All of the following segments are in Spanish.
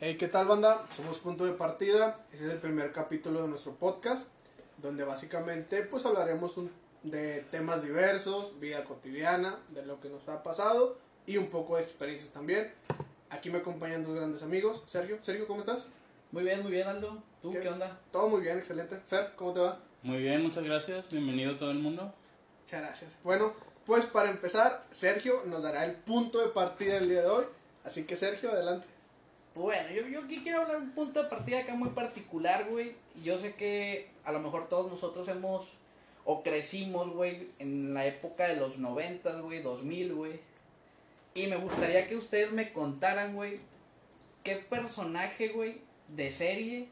Hey, ¿qué tal banda? Somos Punto de Partida. Este es el primer capítulo de nuestro podcast, donde básicamente pues hablaremos un- de temas diversos, vida cotidiana, de lo que nos ha pasado y un poco de experiencias también. Aquí me acompañan dos grandes amigos. Sergio, Sergio, ¿cómo estás? Muy bien, muy bien, Aldo. ¿Tú ¿Qué? qué, onda? Todo muy bien, excelente. Fer, ¿cómo te va? Muy bien, muchas gracias. Bienvenido todo el mundo. Muchas gracias. Bueno, pues para empezar, Sergio nos dará el punto de partida del día de hoy. Así que Sergio, adelante. Bueno, yo, yo aquí quiero hablar un punto de partida acá muy particular, güey. Yo sé que a lo mejor todos nosotros hemos o crecimos, güey, en la época de los 90, güey, 2000, güey. Y me gustaría que ustedes me contaran, güey, qué personaje, güey, de serie,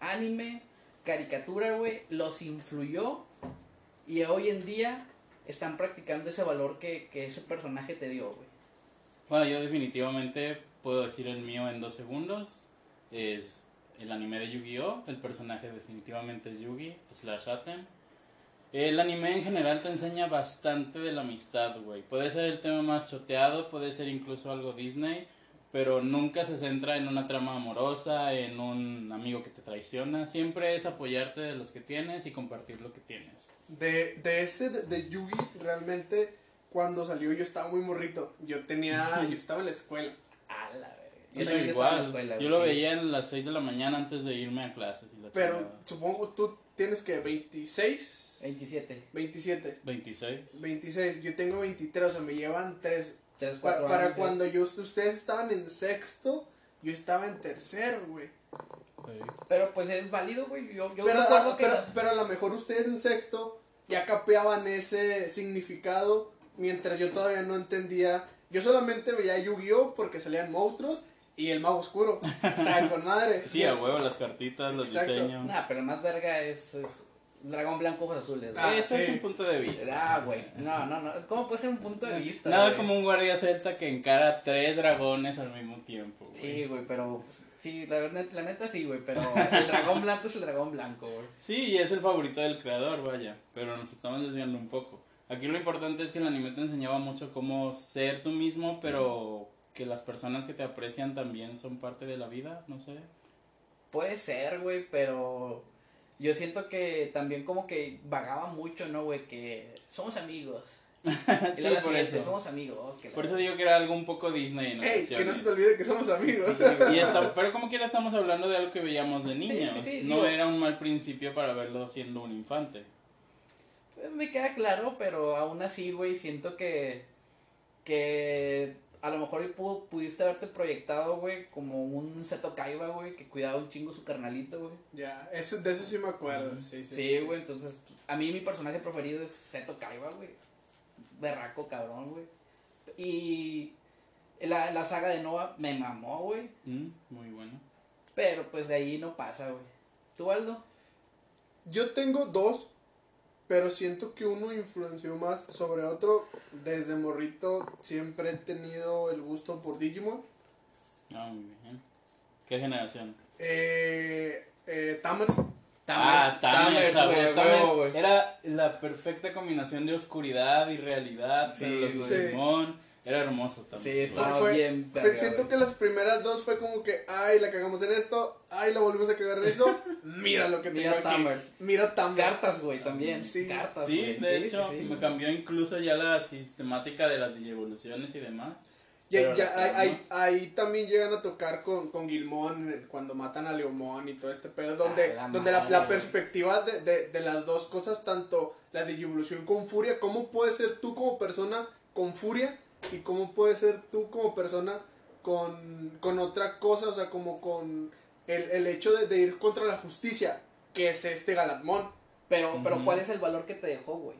anime, caricatura, güey, los influyó y hoy en día están practicando ese valor que, que ese personaje te dio, güey. Bueno, yo definitivamente puedo decir el mío en dos segundos. Es el anime de Yu-Gi-Oh! El personaje definitivamente es Yugi, slash Atem. El anime en general te enseña bastante de la amistad, güey. Puede ser el tema más choteado, puede ser incluso algo Disney, pero nunca se centra en una trama amorosa, en un amigo que te traiciona. Siempre es apoyarte de los que tienes y compartir lo que tienes. De, de ese, de, de Yugi, realmente, cuando salió yo estaba muy morrito. Yo tenía, yo estaba en la escuela. A la verga. Yo, la igual, escuela, yo lo sí. veía en las 6 de la mañana antes de irme a clases. Y la Pero chingada. supongo tú tienes que 26, 27, 27, 26. 26. Yo tengo 23, o sea, me llevan 3. 3, Pa- 4 para años. cuando yo, ustedes estaban en sexto, yo estaba en tercero, güey. Pero pues es válido, güey. Yo, yo Pero, a- que. pero, pero a lo mejor ustedes en sexto ya capeaban ese significado, mientras yo todavía no entendía. Yo solamente veía Yu-Gi-Oh! porque salían monstruos y el mago oscuro. Estaba con madre. Sí, a huevo, las cartitas, los Exacto. diseños. Nah, pero el más verga es, es dragón blanco ojos azules. Ah, Eso es un punto de vista. Ah, güey. No, no, no. ¿Cómo puede ser un punto de vista? Nada güey? como un guardia celta que encara tres dragones al mismo tiempo. güey. Sí, güey, pero. Sí, la, la neta sí, güey. Pero el dragón blanco es el dragón blanco, güey. Sí, y es el favorito del creador, vaya. Pero nos estamos desviando un poco. Aquí lo importante es que el anime te enseñaba mucho cómo ser tú mismo, pero que las personas que te aprecian también son parte de la vida, no sé. Puede ser, güey, pero yo siento que también como que vagaba mucho, ¿no, güey? Que somos amigos. Sí, la por siguiente, eso. somos amigos. que la- Por eso digo que era algo un poco Disney en Ey, que no se te olvide que somos amigos. Sí. Y está- pero como quiera estamos hablando de algo que veíamos de niños. sí, sí, no digo- era un mal principio para verlo siendo un infante. Me queda claro, pero aún así, güey, siento que. Que a lo mejor pu- pudiste haberte proyectado, güey, como un Seto Kaiba, güey, que cuidaba un chingo su carnalito, güey. Ya, eso, de eso sí me acuerdo. Sí, sí. Sí, güey, entonces, a mí mi personaje preferido es Seto Kaiba, güey. Berraco, cabrón, güey. Y la, la saga de Nova me mamó, güey. Mm, muy bueno. Pero pues de ahí no pasa, güey. ¿Tú, Aldo? Yo tengo dos, pero siento que uno influenció más sobre otro. Desde morrito siempre he tenido el gusto por Digimon. Ah, muy bien. ¿Qué generación? Eh, eh, Tamers. ah, Tamers. Era la perfecta combinación de oscuridad y realidad. Sí, de los sí. Digimon. Era hermoso Sí, también. estaba Fue- bien. Fue- siento que las primeras dos fue como que, ay, la cagamos en esto, ay, la volvimos a cagar en esto. Mira lo que tengo Mira aquí. Tamers. Mira Tamers. Cartas, güey, también. Sí. Cartas, Sí, güey. de Sí, hecho, sí, sí. me cambió incluso ya la sistemática de las evoluciones y demás. Ya, ya, ahí, ahí- ahí también llegan a tocar con, con Gilmón eh, cuando matan a Leomón y todo este pedo, donde, A la donde la, madre, la perspectiva de, de, de las dos cosas, tanto la de evolución con furia, cómo puedes ser tú como persona con furia y cómo puedes ser tú como persona con, con otra cosa, o sea, como con el, el hecho de, de ir contra la justicia, que es este Galatmón. Pero, pero. ¿cuál es el valor que te dejó, güey?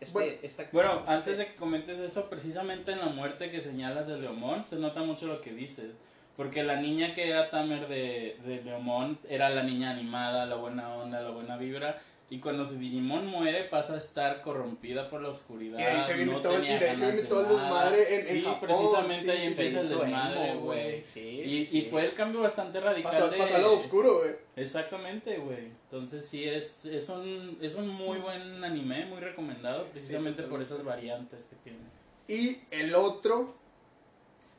Este, Bueno, esta- Bueno, antes de que comentes eso, precisamente en la muerte que señalas de Leomón, se nota mucho lo que dices. Porque la niña que era Tamer de, de Leomón era la niña animada, la buena onda, la buena vibra. Y cuando su Digimon muere pasa a estar corrompida por la oscuridad. Y ahí se viene no todo- tenía y de ahí se viene todo el nada. desmadre en- en Sí, Japón, precisamente sí, ahí sí, empieza sí, el desmadre, güey. Y, sí, y fue el cambio bastante radical Pasó, de... pasó lado oscuro, güey. Exactamente, güey. Entonces sí, es, es, un, es un muy buen anime, muy recomendado, Sí, precisamente sí, por esas variantes que tiene. Y el otro,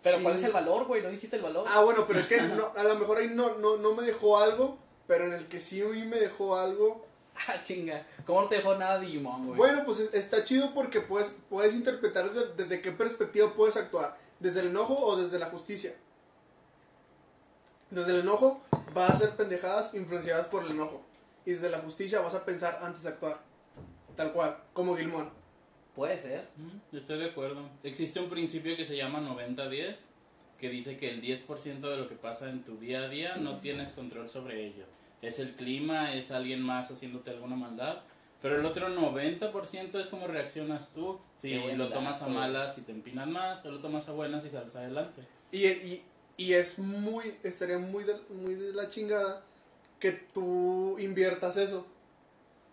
Pero Sí. ¿cuál es el valor, güey? ¿No dijiste el valor? Ah, bueno, pero es que no, a lo mejor ahí no, no, no me dejó algo, pero en el que sí me dejó algo. Ah, chinga. ¿Cómo no te dejó nada Digimon, güey? Bueno, pues es- está chido porque puedes, puedes interpretar desde, desde qué perspectiva puedes actuar. ¿Desde el enojo o desde la justicia? Desde el enojo vas a hacer pendejadas influenciadas por el enojo. Y desde la justicia vas a pensar antes de actuar. Tal cual, como Gilmón. Puede ser. Mm, yo estoy de acuerdo. Existe un principio que se llama 90-10, que dice que el 10% de lo que pasa en tu día a día no tienes control sobre ello. Es el clima, es alguien más haciéndote alguna maldad. Pero el otro 90% es como reaccionas tú. Si buen lo tomas a malas y te empinas más, o lo tomas a buenas y sales adelante. Y, y, y es muy, estaría muy de, muy de la chingada que tú inviertas eso.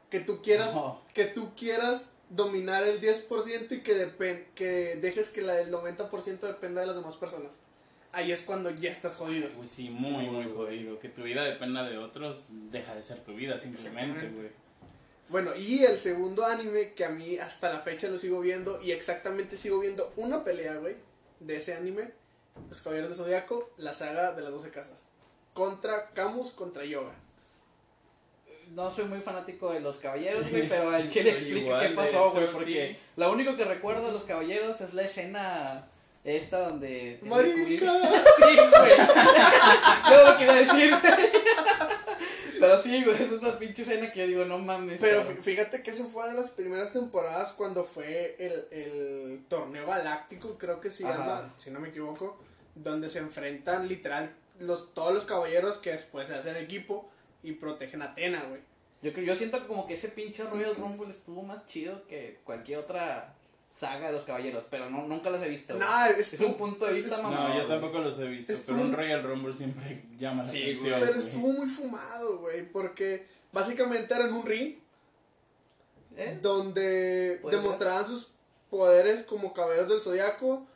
Que tú quieras, No. que tú quieras dominar el 10% y que, que dejes que la del 90% dependa de las demás personas. Ahí es cuando ya estás jodido. Uy, sí, muy, muy jodido. Que tu vida dependa de otros, deja de ser tu vida simplemente, güey. Bueno, y el segundo anime que a mí hasta la fecha lo sigo viendo y exactamente sigo viendo una pelea, güey, de ese anime, Los Caballeros de Zodiaco, la saga de las 12 casas. Contra Camus, contra Yoga. No soy muy fanático de los caballeros, güey, pero el chile explica qué pasó, güey, porque sí. lo único que recuerdo de los caballeros es la escena esta donde... ¡Marica! Sí, güey. Yo lo quería decir. Pero sí, güey, es una pinche escena que yo digo, no mames. Pero cabrón. fíjate que esa fue de las primeras temporadas cuando fue el, el torneo galáctico, creo que se Ajá. llama, si no me equivoco, donde se enfrentan literal los, todos los caballeros que después se hacen equipo y protegen a Atena, güey. Yo, creo- yo siento como que ese pinche Royal Rumble estuvo más chido que cualquier otra saga de los caballeros, pero no, nunca los he visto. Nah, es un punto de vista es- mamón. No, yo tampoco los he visto, Estuvo- pero un Royal Rumble siempre llama la Sí, atención. güey. Pero estuvo muy fumado, güey, porque básicamente era en un ring ¿Eh? donde demostraban sus poderes como caballeros del zodiaco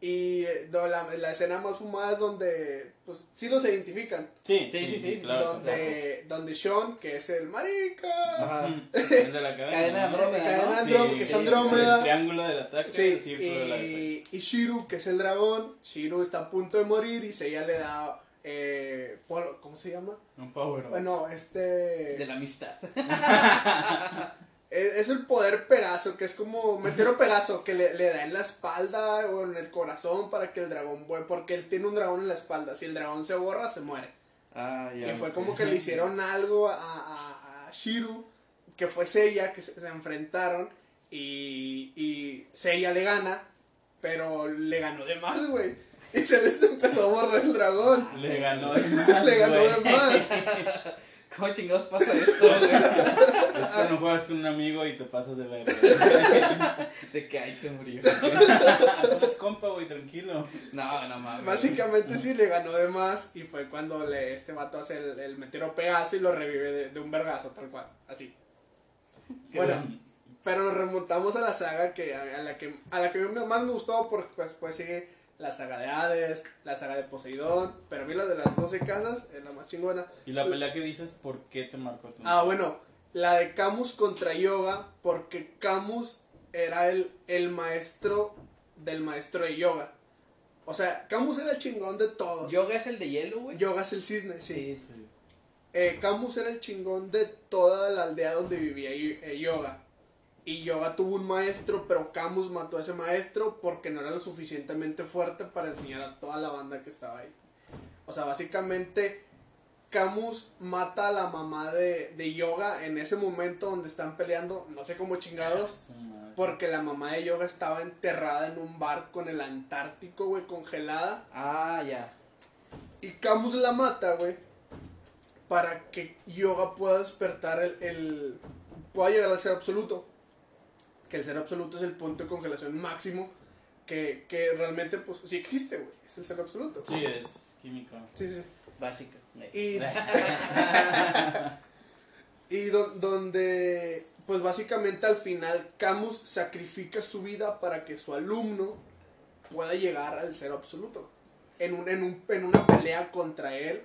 y eh, do- la, la escena más fumada es donde, pues, sí los identifican. Sí, Sí, sí, sí, claro. donde, donde Sean, que es el marica, Ajá. El de la cadena. Cadena ¿no? Andrómeda, Cadena ¿no? Andrómeda, que es Andrómeda. El triángulo del ataque, sí, el de y, y Shiru, que es el dragón, Shiru está a punto de morir y Seiya le da, eh, ¿cómo se llama? Un power. Bueno, este... De la amistad. Es, el poder Pegaso, que es como Meteoro Pegaso, que le, le da en la espalda o en el corazón para que el dragón porque él tiene un dragón en la espalda. Si el dragón se borra, se muere. Ah, ya. y fue como que le hicieron algo a, a, a Shiru, que fue Seiya, que se, se enfrentaron y, y Seiya le gana, pero le ganó de más, güey. Y se les empezó a borrar el dragón. Le ganó de más. Le ganó de más. ¿Cómo chingados pasa eso, güey? Es cuando juegas con un amigo y te pasas de ver. De que ahí se murió. Eres compa, güey, tranquilo. No, no mames. Básicamente sí le ganó de más y fue cuando le, este vato hace el, el meteoro Pegaso y lo revive de, de un vergazo, tal cual, así. Qué bueno, pero nos remontamos a la saga que a, a la que a la que más me gustó porque pues, pues sigue la saga de Hades, la saga de Poseidón, pero a mí la de las 12 casas es la más chingona. Y la pelea que dices, ¿por qué te marcó tu Ah, bueno, la de Camus contra Yoga porque Camus era el, el maestro del maestro de yoga. O sea, Camus era el chingón de todos. ¿Yoga es el de hielo, güey? Yoga es el cisne, sí. Sí. Eh, Camus era el chingón de toda la aldea donde vivía eh, Yoga. Y Yoga tuvo un maestro, pero Camus mató a ese maestro porque no era lo suficientemente fuerte para enseñar a toda la banda que estaba ahí. O sea, básicamente Camus mata a la mamá de, de Yoga en ese momento donde están peleando, no sé cómo chingados. Porque la mamá de Yoga estaba enterrada en un barco en el Antártico, güey, congelada. Ah, ya. Y Camus la mata, güey. Para que Yoga pueda despertar el, el- pueda llegar al ser absoluto. Que el ser absoluto es el punto de congelación máximo. Que, que realmente, pues, sí existe, güey. Es el ser absoluto. Sí, es químico. Sí, sí. Básica. Y, y do- donde, pues básicamente al final, Camus sacrifica su vida para que su alumno pueda llegar al cero absoluto. En, un, en, un, en una pelea contra él.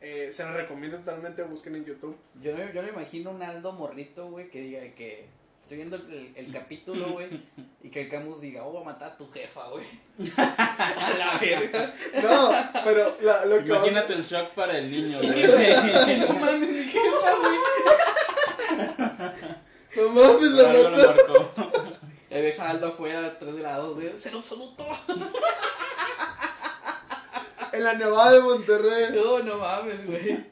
Eh, se lo recomiendo totalmente, busquen en YouTube. Yo, yo me imagino un Aldo morrito, güey, que diga que Estoy viendo el, el capítulo, güey, y que el Camus diga, oh, voy a matar a tu jefa, güey. a la verga. No, pero la, lo que Imagínate el shock para el niño, güey. no mames, mi jefa, güey. No mames, la lo neta. marcó. Y ves a Aldo afuera a 3 grados, güey. Cero absoluto. En la Nevada de Monterrey. No, no mames, güey.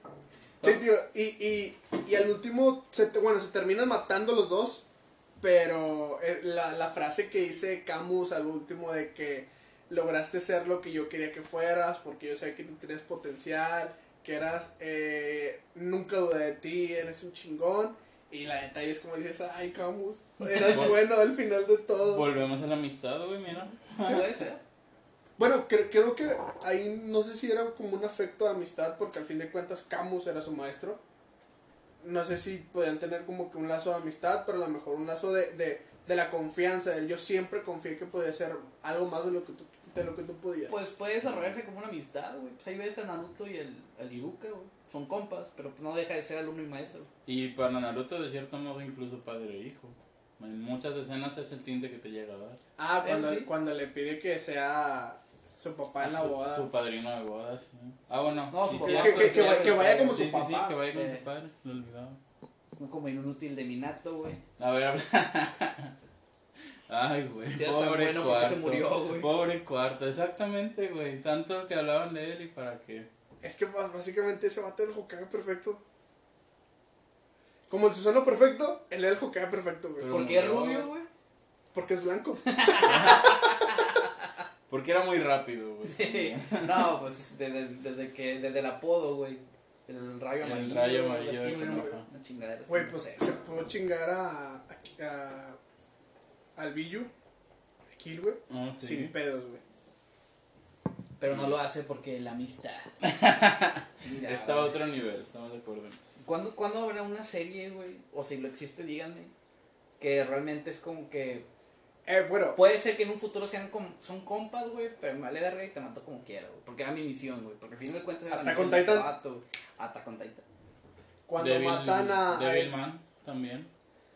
Sí, tío, y, y, y al último, se te- bueno, se terminan matando los dos, pero eh, la, la frase que dice Camus al último de que lograste ser lo que yo quería que fueras, porque yo sabía que tú tenías potencial, que eras, eh, nunca dudé de ti, eres un chingón, y la neta es como dices, ay Camus, eras bueno al final de todo. Volvemos a la amistad, güey, mira. Sí, puede ser. Bueno, cre- creo que ahí no sé si era como un afecto de amistad, porque al fin de cuentas Camus era su maestro. No sé si podían tener como que un lazo de amistad, pero a lo mejor un lazo de, de, de la confianza. Del yo siempre confié que podía ser algo más de lo que tú, de lo que tú podías. Pues puede desarrollarse como una amistad, güey. Pues ahí ves a Naruto y el, el Iruka, güey. Son compas, pero pues no deja de ser alumno y maestro. Y para Naruto, de cierto modo, incluso padre e hijo. En muchas escenas es el tinte que te llega a dar. ah, cuando, sí. cuando le pide que sea su papá en la su, boda. Su padrino de bodas, sí. Ah, bueno. No, sí, su sí, papá, que, que, que, sí, vaya- que vaya como sí, su sí, sí, papá. que vaya con Eh. su padre, lo olvidaba. No como inútil de Minato, güey. A ver, habla. Ay, güey. Tan Pobre bueno, ¿por qué cuarto. se murió, güey? Pobre cuarto, exactamente, güey. Tanto que hablaban de él y para qué. Es que básicamente ese vato era el Hokage perfecto. Como el Susano perfecto, él era el Hokage perfecto, güey. ¿Por qué es rubio, güey. güey? Porque es blanco. Porque era muy rápido, güey. Sí. No, pues desde, desde que, desde el apodo, güey. El rayo El amarillo. rayo algo amarillo así, güey. Una chingadera. no pues sé. se pudo chingar a, a, a- al Billu, Kill, güey, Ah, sí. sin pedos, güey. Pero no lo hace porque la amistad. Chingada, Está a otro nivel, estamos de acuerdo en eso. ¿Cuándo, ¿Cuándo habrá una serie, güey? O si lo existe, díganme. Que realmente es como que. Eh, bueno, Puede ser que en un futuro sean com- son compas, güey, pero me vale verga y te mato como quiera, güey. Porque era mi misión, güey. Porque al fin de cuentas era la Attack misión on de este Titan. vato, güey. Attack on Titan. cuando Devil- matan a... Devilman también.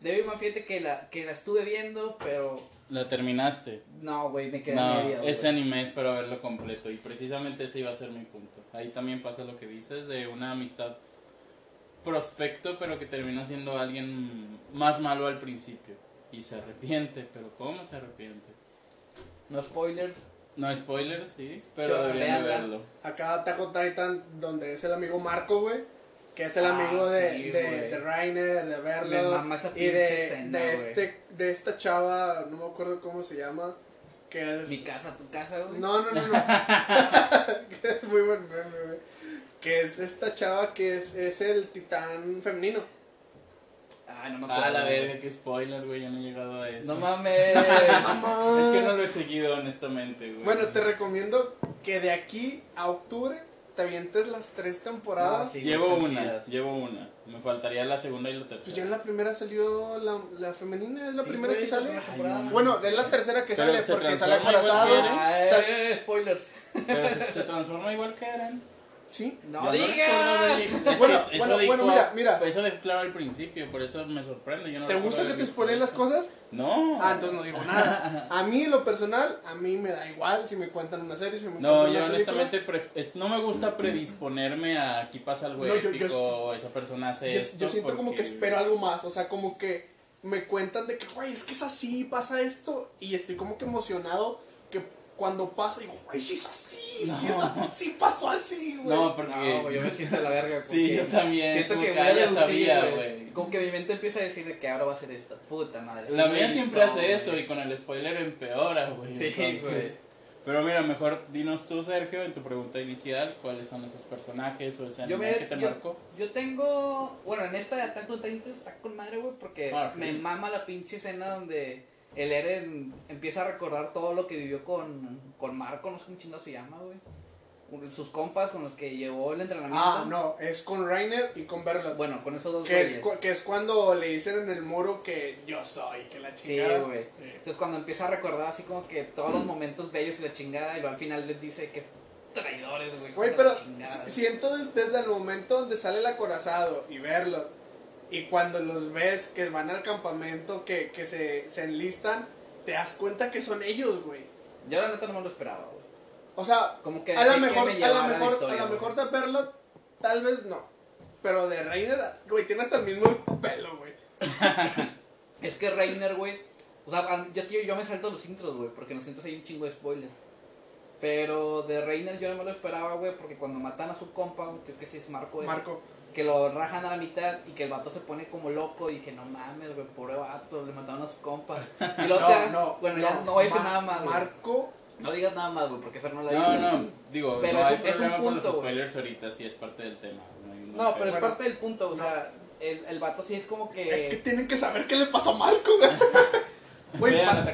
Devilman, fíjate que la, que la estuve viendo, pero. La terminaste. No, güey, me quedé No, media, ese anime es para verlo completo y precisamente ese iba a ser mi punto. Ahí también pasa lo que dices de una amistad prospecto pero que termina siendo alguien más malo al principio y se arrepiente, pero ¿cómo se arrepiente? No spoilers. No spoilers, sí, pero Pero deberían de verlo. Acá Attack on Titan, donde es el amigo Marco, güey. Que es el Ah, amigo de, sí, de, de Rainer, de Verlo. Y de, escena, de, güey. este, de esta chava, no me acuerdo cómo se llama. Que es. Mi casa, tu casa, güey. No, no, no, no. Que es Muy buen meme, güey. Que es esta chava que es, es el titán femenino. Ay, no me acuerdo. Ah, la verga, qué spoiler, güey, yo no he llegado a eso. No mames. Mamá. Es que no lo he seguido honestamente, güey. Bueno, te recomiendo que de aquí a octubre te avientes las tres temporadas. No, sí. Llevo una, chidas. llevo una. Me faltaría la segunda y la Pues ya tercera. en la primera salió la, la femenina, es la Sí, primera güey, que sale. Ay, no. Bueno, es la tercera que sale porque sale. Ay, Sal- eh, spoilers. Pero se, se transforma igual que Eren. Sí. No Yo digas. de- Bueno, eso bueno, dijo- bueno, mira, mira. Eso dejó claro al principio, por eso me sorprende. Yo no ¿Te gusta que te spoileen las cosas? No. Ah, entonces no digo nada. A mí, en lo personal, a mí me da igual si me cuentan una serie, si me No, cuentan yo una película. honestamente pref- es- no me gusta predisponerme a aquí pasa algo No, yo- yo- épico, o esa persona hace Yo, esto. yo siento como que porque- espero algo más, o sea, como que me cuentan de que, güey, es que es así, pasa esto, y estoy como que emocionado que cuando pasa, digo, güey, sí es así, sí, es a- pasó así, güey. No, porque... No, güey, yo me siento de la verga. Sí, yo también, Siento como que que a ya sabía, güey. Como que mi mente empieza a decir de que ahora va a ser esto. Puta madre. La mía siempre hizo, hace eso y con el spoiler empeora, güey. Sí, güey. Pero mira, mejor dinos tú, Sergio, en tu pregunta inicial, cuáles son esos personajes o ese Yo, anime me, que te yo, marcó. yo tengo. Bueno, en esta de Attack on Titan está con madre, güey, porque Ah, sí. me mama la pinche escena donde el Eren empieza a recordar todo lo que vivió con, con Marco, no sé cómo chingado se llama, güey. Sus compas con los que llevó el entrenamiento. Ah, no, es con Rainer y con Verla. Bueno, con esos dos que, es, cu- que es cuando le dicen en el muro que yo soy, que la Sí, chingada. güey. Sí. Entonces cuando empieza a recordar así como que todos los momentos bellos y la chingada, y luego al final les dice que traidores, güey. Güey, pero siento des- desde el momento donde sale el acorazado y verlo Y cuando los ves que van al campamento, que, que se, se enlistan, te das cuenta que son ellos, güey. Yo la neta no me lo esperaba, güey. O sea, Como que a lo mejor, me a la mejor, historia, a lo mejor de Perla, tal vez no. Pero de Reiner, güey, tiene hasta el mismo pelo, güey. Es que Reiner, güey. O sea, yo, yo, yo me salto los intros, güey, porque en los intros hay un chingo de spoilers. Pero de Reiner yo no me lo esperaba, güey, porque cuando matan a su compa, creo que sí es Marco, ese, Marco. Que lo rajan a la mitad y que el vato se pone como loco. Y dije, no mames, güey, pobre vato, le mataron a su compa. Y luego te das- bueno, ya no voy a decir nada más, güey. Marco, No digas nada más, güey, porque Fer no la No, dijo. no, digo, Pero no es hay un- es un problema con punto, los güey. spoilers ahorita, sí es parte del tema. No, No, pero es Bueno. parte del punto, o sea, el, el vato sí es como que... es que tienen que saber qué le pasó a Marco, güey. Güey, Vean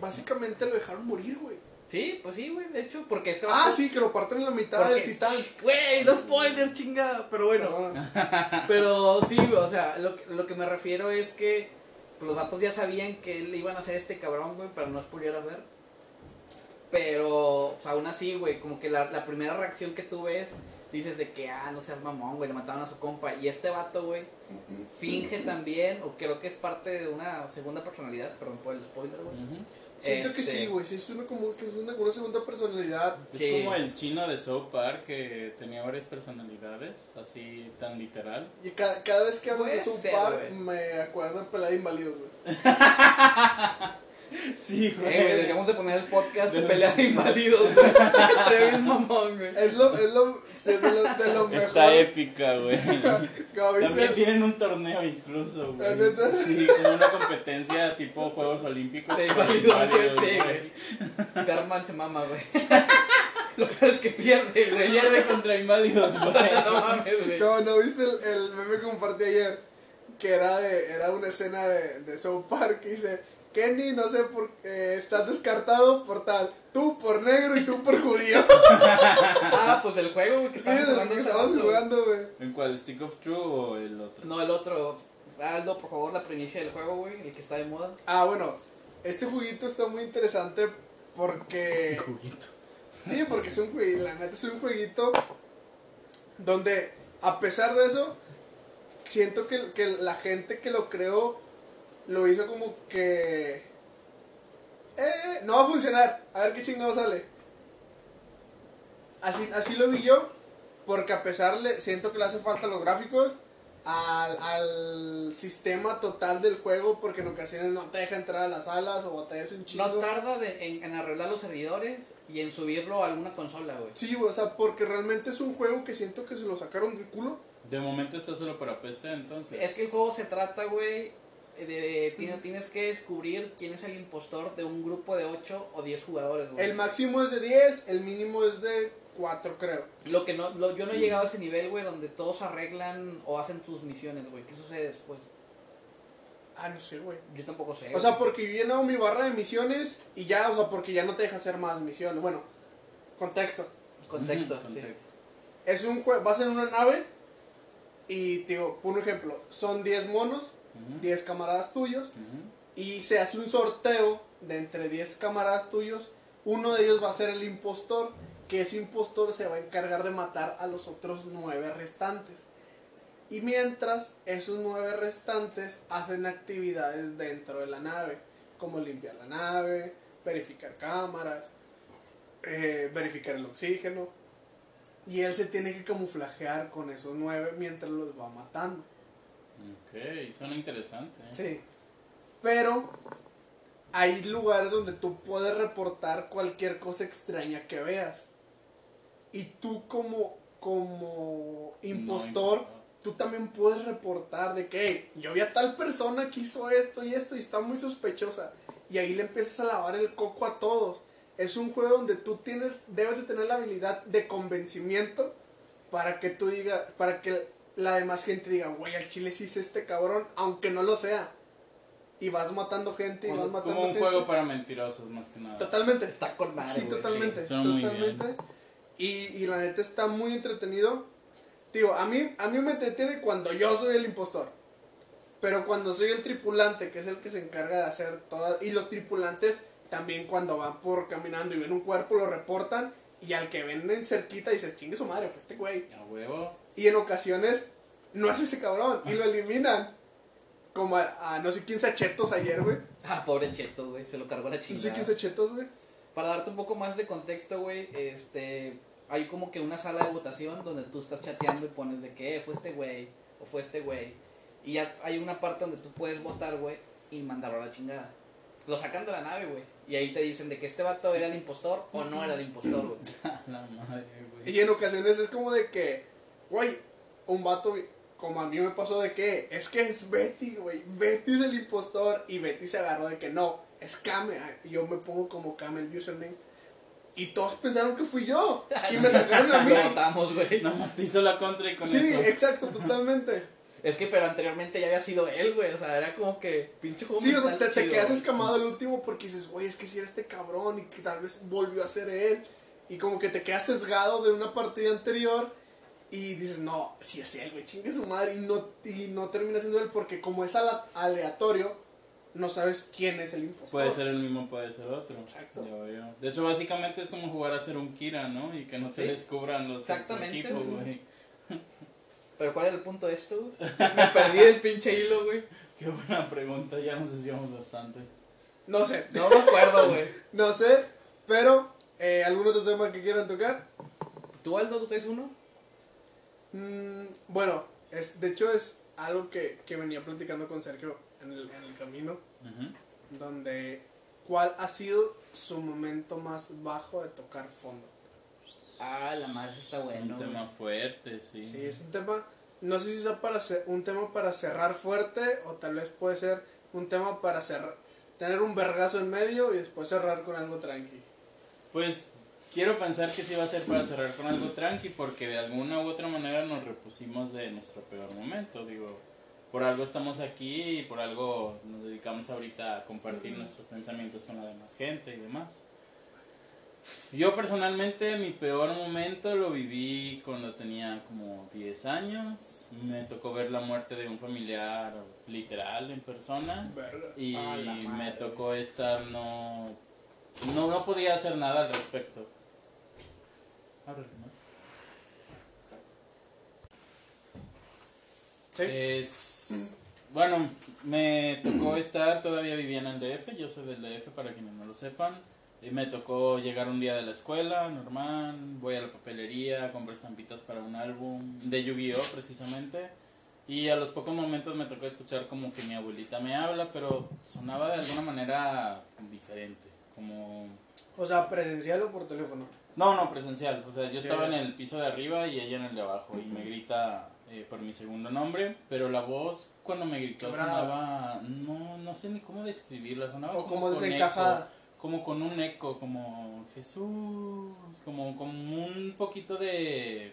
básicamente lo dejaron morir, güey. Sí, pues sí, güey, de hecho, porque este Ah, sí, que lo parten en la mitad porque- del titán. Güey, no spoilers, chingada, pero bueno. Perdón. Pero sí, güey, o sea, lo, que- lo que me refiero es que pues, los vatos ya sabían que le iban a hacer este cabrón, güey, para no spoiler a ver. Pero, o sea, aún así, güey, como que la, la primera reacción que tú ves, dices de que, ah, no seas mamón, güey, le mataron a su compa. Y este vato, güey, finge también, o creo que es parte de una segunda personalidad, perdón por el spoiler, güey. Siento que Este- sí, güey. Sí, es una, como, que es una, una segunda personalidad. Es como el chino de South Park que tenía varias personalidades, así tan literal. Y ca- cada vez que hablo de Puede su ser, par, güey. me acuerdo de Pelea de Inválidos, güey. Sí, Eh, güey, deberíamos de poner el podcast de pelea de inválidos, güey. Te ves mamón, güey. Es lo, es lo, es de lo, de lo mejor. Está épica, güey. También tienen un torneo incluso, güey. ¿Ah, neta? Sí, como una competencia tipo Juegos Olímpicos. De inválidos, sí, güey. Carman se mama, güey. Lo peor es que pierde, güey. Pierde contra inválidos, güey. No mames, güey. como no viste el, el meme que compartí ayer, que era, de, era una escena de, de South Park que dice, Kenny, no sé por qué, estás descartado por tal, tú por negro y tú por judío. Ah, pues del juego, güey, que Sí, jugando que rato. jugando, güey. ¿En cuál? ¿Stick of True o el otro? No, el otro. Aldo, por favor, la primicia del juego, güey, el que está de moda. Ah, bueno, este juguito está muy interesante porque... juguito. Sí, porque es un jueguito, la neta es un jueguito donde a pesar de eso, siento que, que la gente que lo creó lo hizo como que... Eh, no va a funcionar, a ver qué chingado sale. Así, así lo vi yo, porque a pesar le siento que le hace falta los gráficos al, al sistema total del juego, porque en ocasiones no te deja entrar a las salas o batallas un chingo. No tarda de- en, en arreglar los servidores y en subirlo a alguna consola, güey. Sí, güey, o sea, porque realmente es un juego que siento que se lo sacaron del culo. De momento está solo para PC, entonces. Es que el juego se trata, güey, de, de- tienes, tienes que descubrir quién es el impostor de un grupo de 8 o 10 jugadores, güey. El máximo es de 10, el mínimo es de 4, creo. Lo que no, lo- yo no he llegado a ese nivel, güey, donde todos arreglan o hacen sus misiones, güey. ¿Qué sucede después? Ah, no sé, güey. Yo tampoco sé. O sea, porque yo llenado mi barra de misiones y ya, o sea, porque ya no te deja hacer más misiones. Bueno, contexto. contexto. Sí. Es un juego, vas en una nave y, te digo, por un ejemplo, son 10 monos, Ujú, 10 camaradas tuyos y se hace un sorteo de entre 10 camaradas tuyos. Uno de ellos va a ser el impostor, que ese impostor se va a encargar de matar a los otros 9 restantes. Y mientras esos 9 restantes hacen actividades dentro de la nave, como limpiar la nave, verificar cámaras, eh, verificar el oxígeno. Y él se tiene que camuflajear con esos 9 mientras los va matando. Ok, suena interesante. ¿eh? Sí. Pero hay lugares donde tú puedes reportar cualquier cosa extraña que veas. Y tú como, como impostor, No, tú también puedes reportar de que "Hey, yo vi a tal persona que hizo esto y esto y está muy sospechosa. Y ahí le empiezas a lavar el coco a todos. Es un juego donde tú tienes, debes de tener la habilidad de convencimiento para que tú digas, para que la demás gente diga, güey, al chile sí es este cabrón, aunque no lo sea. Y vas matando gente y Como- vas matando como un gente. juego para mentirosos, más que nada. Totalmente. Está con madre, Sí, totalmente. Suena muy totalmente. Y, y la neta está muy entretenido. Digo, a mí, a mí me entretiene cuando yo soy el impostor. Pero cuando soy el tripulante, que es el que se encarga de hacer todas. Y los tripulantes también cuando van por caminando y ven un cuerpo lo reportan. Y al que ven en cerquita dices, chingue su madre, fue este güey. A huevo. Y en ocasiones no es ese cabrón. Y lo eliminan. Como a, a no sé quién se chetos ayer, güey. Ah, pobre Cheto, güey. Se lo cargó la No sé chingada. quién se chetos, güey. Para darte un poco más de contexto, güey, este, hay como que una sala de votación donde tú estás chateando y pones de que eh, fue este güey o fue este güey. Y ya hay una parte donde tú puedes votar, güey, y mandarlo a la chingada. Lo sacan de la nave, güey. Y ahí te dicen de que este vato era el impostor o no era el impostor, güey. La madre, güey. Y en ocasiones es como de que, güey, un vato, como a mí me pasó de que, es que es Betty, güey. Betty es el impostor. Y Betty se agarró de que no, es Kame. Y yo me pongo como Kame el username. Y todos pensaron que fui yo. Y me sacaron a mí. Lo votamos, güey. Nada más te hizo la contra y con Sí, eso. exacto, totalmente. Es que, pero anteriormente ya había sido él, güey. O sea, era como que pinche juego Sí, o sea, te, te quedas escamado al último porque dices, güey, es que si era este cabrón y que tal vez volvió a ser él. Y como que te quedas sesgado de una partida anterior y dices, no, si es él, güey, chingue su madre. Y no, y no termina siendo él porque como es aleatorio, no sabes quién es el impostor. Puede ser el mismo, puede ser otro. Exacto. Ya veo. De hecho, básicamente es como jugar a ser un Kira, ¿no? Y que no te Sí. descubran los de tu Exactamente. equipo, güey. Pero ¿cuál era el punto de esto? Me perdí el pinche hilo, güey. Qué buena pregunta, ya nos desviamos bastante. No sé, No me acuerdo, güey. no sé, pero eh, ¿algún otro tema que quieran tocar? ¿Tú, Aldo, tú traes uno? Mm, bueno, es, de hecho es algo que, que venía platicando con Sergio en el, en el camino. Donde cuál ha sido su momento más bajo de tocar fondo. Ah, la madre está bueno. un tema fuerte, sí. Sí, es un tema, no sé si sea para ce- un tema para cerrar fuerte o tal vez puede ser un tema para cerrar, tener un vergazo en medio y después cerrar con algo tranqui. Pues quiero pensar que sí va a ser para cerrar con algo tranqui, porque de alguna u otra manera nos repusimos de nuestro peor momento. Digo, por algo estamos aquí y por algo nos dedicamos ahorita a compartir nuestros pensamientos con la demás gente y demás. Yo personalmente mi peor momento lo viví cuando tenía como 10 años. Me tocó ver la muerte de un familiar literal en persona. Y me tocó estar, no, no, no podía hacer nada al respecto. Sí. Es, bueno, me tocó estar, todavía vivía en el DF, yo soy del DF para quienes no lo sepan. Y me tocó llegar un día de la escuela, normal, voy a la papelería, compro estampitas para un álbum de Yu-Gi-Oh precisamente. Y a los pocos momentos me tocó escuchar como que mi abuelita me habla, pero sonaba de alguna manera diferente, como... O sea, presencial o por teléfono. No, no, presencial. O sea, yo estaba en el piso de arriba y ella en el de abajo. Y me grita eh, por mi segundo nombre. Pero la voz, cuando me gritó, sonaba. No, no sé ni cómo describirla. Sonaba O como con desencajada. como con un eco, como Jesús. Como, como un poquito de.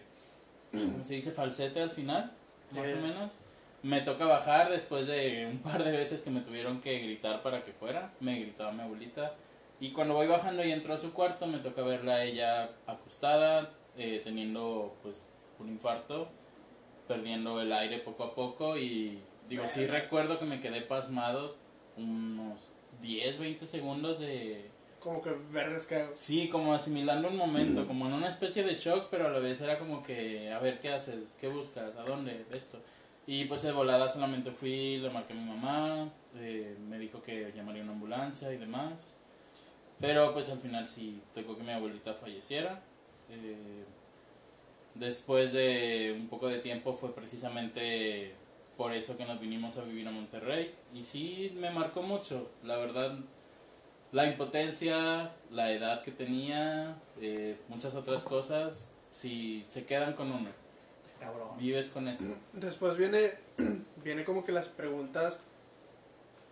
¿Cómo se dice? Falsete al final, más o menos. Me toca bajar después de un par de veces que me tuvieron que gritar para que fuera. Me gritaba mi abuelita. Y cuando voy bajando y entro a su cuarto, me toca verla a ella acostada, eh, teniendo pues un infarto, perdiendo el aire poco a poco. Y digo, sí recuerdo que me quedé pasmado unos 10, 20 segundos de... Como que vergas que. Sí, como asimilando un momento, como en una especie de shock, pero a la vez era como que, a ver, ¿qué haces? ¿Qué buscas? ¿A dónde? Esto. Y pues de volada solamente fui, le marqué a mi mamá, eh, me dijo que llamaría una ambulancia y demás. Pero pues al final sí tocó que mi abuelita falleciera. Eh, después de un poco de tiempo fue precisamente por eso que nos vinimos a vivir a Monterrey. Y sí me marcó mucho, la verdad. La impotencia, la edad que tenía, eh, muchas otras cosas, sí se quedan con uno. Cabrón. Vives con eso. Después viene, viene como que las preguntas,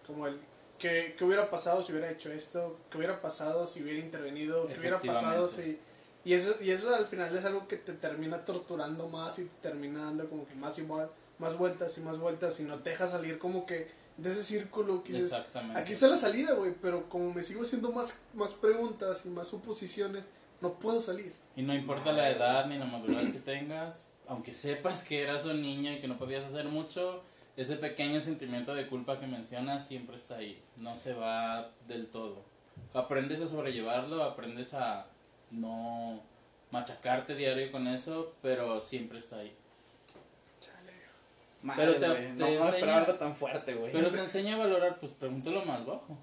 como el, ¿qué, qué hubiera pasado si hubiera hecho esto? ¿Qué hubiera pasado si hubiera intervenido? ¿Qué hubiera pasado si...? Y eso, y eso al final es algo que te termina torturando más y te termina dando como que más y más, más vueltas y más vueltas y no te deja salir como que de ese círculo que dices, Exactamente. aquí está la salida, güey, pero como me sigo haciendo más, más preguntas y más suposiciones, no puedo salir. Y no importa la edad ni la madurez que tengas, aunque sepas que eras un niño y que no podías hacer mucho, ese pequeño sentimiento de culpa que mencionas siempre está ahí, no se va del todo. Aprendes a sobrellevarlo, aprendes a no machacarte diario con eso, pero siempre está ahí. Chale. Madre, Pero te- te no, enseña- algo tan fuerte, güey. Pero te enseña a valorar, pues pregúntalo más bajo.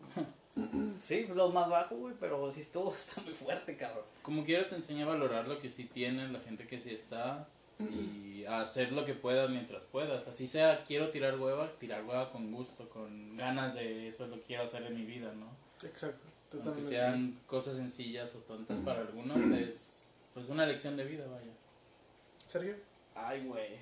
Sí, lo más bajo, güey, pero sí estuvo, está muy fuerte, cabrón. Como quiera te enseña a valorar lo que sí tienes, la gente que sí está y hacer lo que puedas mientras puedas. Así sea, quiero tirar hueva, tirar hueva con gusto, con ganas de eso es lo que quiero hacer en mi vida, ¿no? Exacto. Aunque sean cosas sencillas o tontas para algunos, es pues una lección de vida, vaya. Sergio. Ay, güey.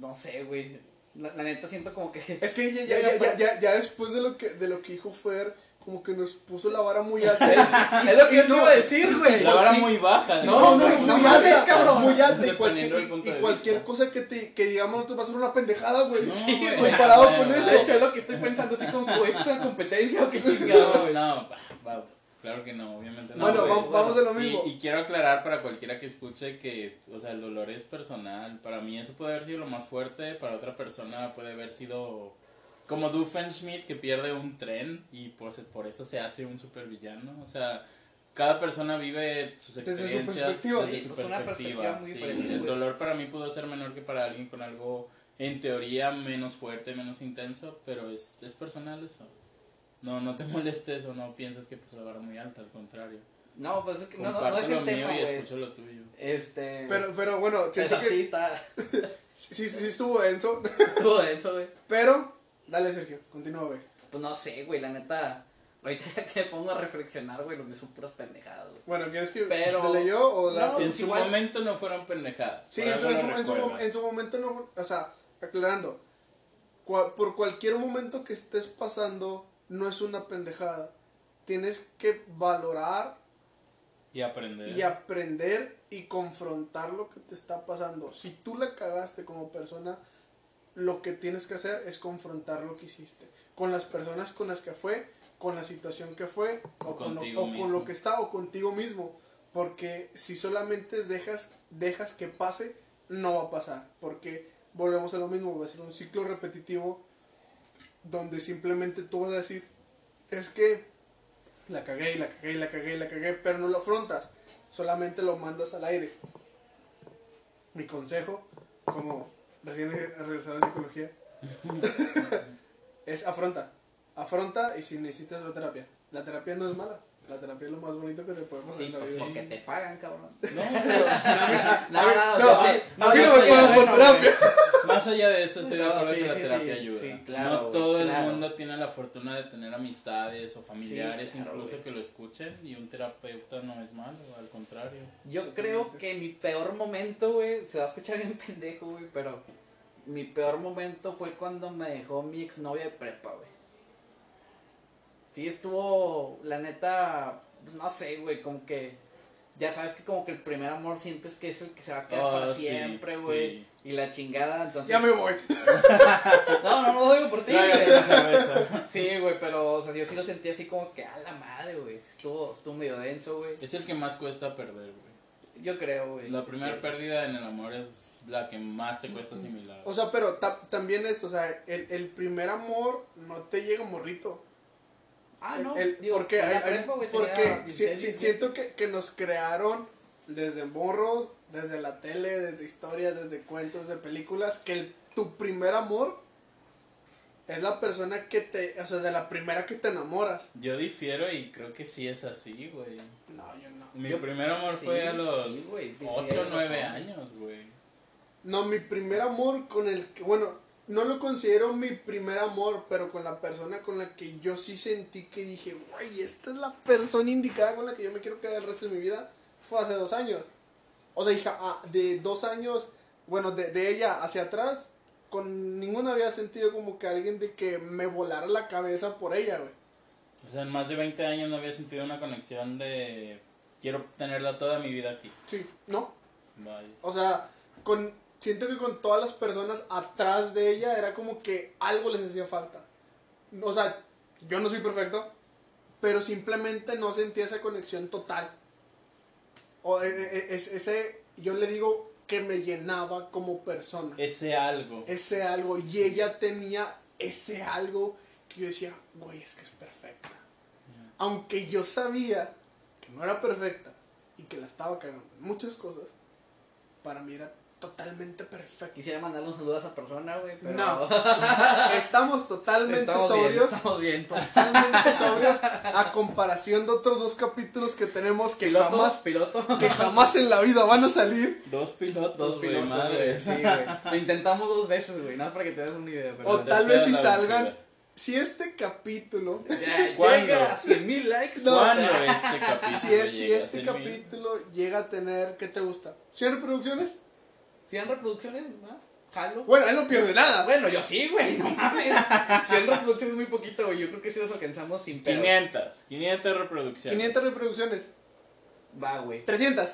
No sé, güey. La, la neta siento como que. Es que ya, ya, ya, ya, ya, ya después de lo que de lo que dijo Fer, como que nos puso la vara muy alta. es lo que yo te no, iba a decir, güey. La vara y- muy baja. No, no, no, muy no alta, mames, cabrón. Muy alta y cualquier, y cosa que te que digamos nosotros va a ser una pendejada, güey. No, Sí, güey. comparado Bueno, con eso. De hecho, es lo que estoy pensando, así como, güey, ¿es una competencia o qué chingado, No, güey? no, va, va, claro que no, obviamente no. Bueno, vamos, vamos a lo Y, mismo. y quiero aclarar para cualquiera que escuche que, o sea, el dolor es personal. Para mí eso puede haber sido lo más fuerte, para otra persona puede haber sido como Doofenshmirtz que pierde un tren y por, por eso se hace un supervillano. O sea, cada persona vive sus Desde su experiencias perspectiva. desde Sí, su pues, perspectiva. muy sí. el pues. dolor para mí pudo ser menor que para alguien con algo en teoría menos fuerte, menos intenso, pero es, es personal eso. No, no te molestes o no pienses que pues la vara muy alta, al contrario. No, pues es que no, no, no es lo el mío tema, y escucho lo tuyo. Este. Pero, pero bueno, siento pero que sí está. sí, sí, sí estuvo denso. Estuvo denso, güey. Pero, dale Sergio, continúa, güey. Pues no sé, güey, la neta. Ahorita que me pongo a reflexionar, güey, lo que son puras pendejadas, güey. Bueno, ¿quieres que Pero- te leyó o la No, en su igual- momento no fueron pendejadas. Sí, en su, en, su, en, su, en su momento no, o sea, aclarando, cua- por cualquier momento que estés pasando, no es una pendejada. Tienes que valorar Y aprender. y aprender y confrontar lo que te está pasando. Si tú la cagaste como persona, lo que tienes que hacer es confrontar lo que hiciste. Con las personas con las que fue, con la situación que fue, o, O con, lo, o con lo que está, o contigo mismo. Porque si solamente dejas, dejas que pase, no va a pasar. Porque volvemos a lo mismo, va a ser un ciclo repetitivo donde simplemente tú vas a decir, es que la cagué y la cagué y la cagué y la cagué, pero no lo afrontas, solamente lo mandas al aire. Mi consejo, como recién regresado a psicología, es afronta. Afronta y si necesitas la terapia. La terapia no es mala, la terapia es lo más bonito que te puede pasar Sí, en la pues vida. porque te pagan, cabrón. No, No, no, no, no me sé, pagan por bueno, terapia. Más allá de eso, estoy de No, acuerdo sí, que la sí, terapia sí, ayuda. sí, claro, no todo claro. el mundo tiene la fortuna de tener amistades o familiares, Sí, claro, incluso que lo escuchen. Y un terapeuta no es malo, al contrario. Yo creo que mi peor momento, güey, se va a escuchar bien pendejo, güey, pero mi peor momento fue cuando me dejó mi exnovia de prepa, güey. Sí estuvo, la neta, pues no sé, güey, como que ya sabes que como que el primer amor sientes que es el que se va a quedar Oh, para sí, siempre, güey. sí. Y la chingada, entonces... Ya me voy. No, no, no lo digo por ti, güey. Sí, güey, pero, o sea, yo sí lo sentí así como que a la madre, güey. Estuvo, estuvo medio denso, güey. Es el que más cuesta perder, güey. Yo creo, güey. La primera Sí. pérdida en el amor es la que más te cuesta asimilar. O sea, pero ta- también es, o sea, el, el primer amor no te llega morrito. Ah, no, El- digo, porque hay- hay- porque tenía si- 16, si- 17. siento que, que nos crearon desde morros, desde la tele, desde historias, desde cuentos, de películas, que el- tu primer amor es la persona que te, o sea, de la primera que te enamoras. Yo difiero y creo que sí es así, güey. No, yo no. Mi Yo- primer amor sí, fue a los sí, güey, sí, 8 tienes o 9 razón. años, güey. No, mi primer amor con el que, bueno, no lo considero mi primer amor, pero con la persona con la que yo sí sentí que dije, güey, esta es la persona indicada con la que yo me quiero quedar el resto de mi vida, fue hace dos años. O sea, hija, ah, de dos años, bueno, de, de ella hacia atrás, con ninguna había sentido como que alguien de que me volara la cabeza por ella, güey. O sea, en más de 20 años no había sentido una conexión de quiero tenerla toda mi vida aquí. Sí, ¿no? Vaya. O sea, con, siento que con todas las personas atrás de ella era como que algo les hacía falta. O sea, yo no soy perfecto, pero simplemente no sentía esa conexión total. O e- e- es, ese, yo le digo que me llenaba como persona. Ese algo. Ese algo. Y ella tenía ese algo que yo decía, güey, es que es perfecta. Aunque yo sabía que no era perfecta y que la estaba cagando en muchas cosas, para mí era totalmente perfecto. Quisiera mandarle un saludo a esa persona, güey, pero... No. Estamos totalmente estamos bien, sobrios. estamos bien. Totalmente sobrios a comparación de otros dos capítulos que tenemos que Piloto, jamás piloto. que jamás en la vida van a salir. Dos pilotos, Dos pilotos, madre. Sí, güey. Lo intentamos dos veces, güey. Nada más para que te des una idea. Pero O tal vez si salgan. vencida. Si este capítulo. Ya, ¿Cuándo? llega a 100 mil likes. No. ¿Cuándo este capítulo? Si, es- este 100 mil? capítulo llega a tener. ¿Qué te gusta? ¿100 reproducciones? 100 reproducciones, ¿no? Jalo. Bueno, él no pierde nada. Bueno, yo sí, güey, no mames. 100 reproducciones es muy poquito, güey. Yo creo que sí los alcanzamos sin pedo. 500, 500 reproducciones. 500 reproducciones. Va, güey. 300.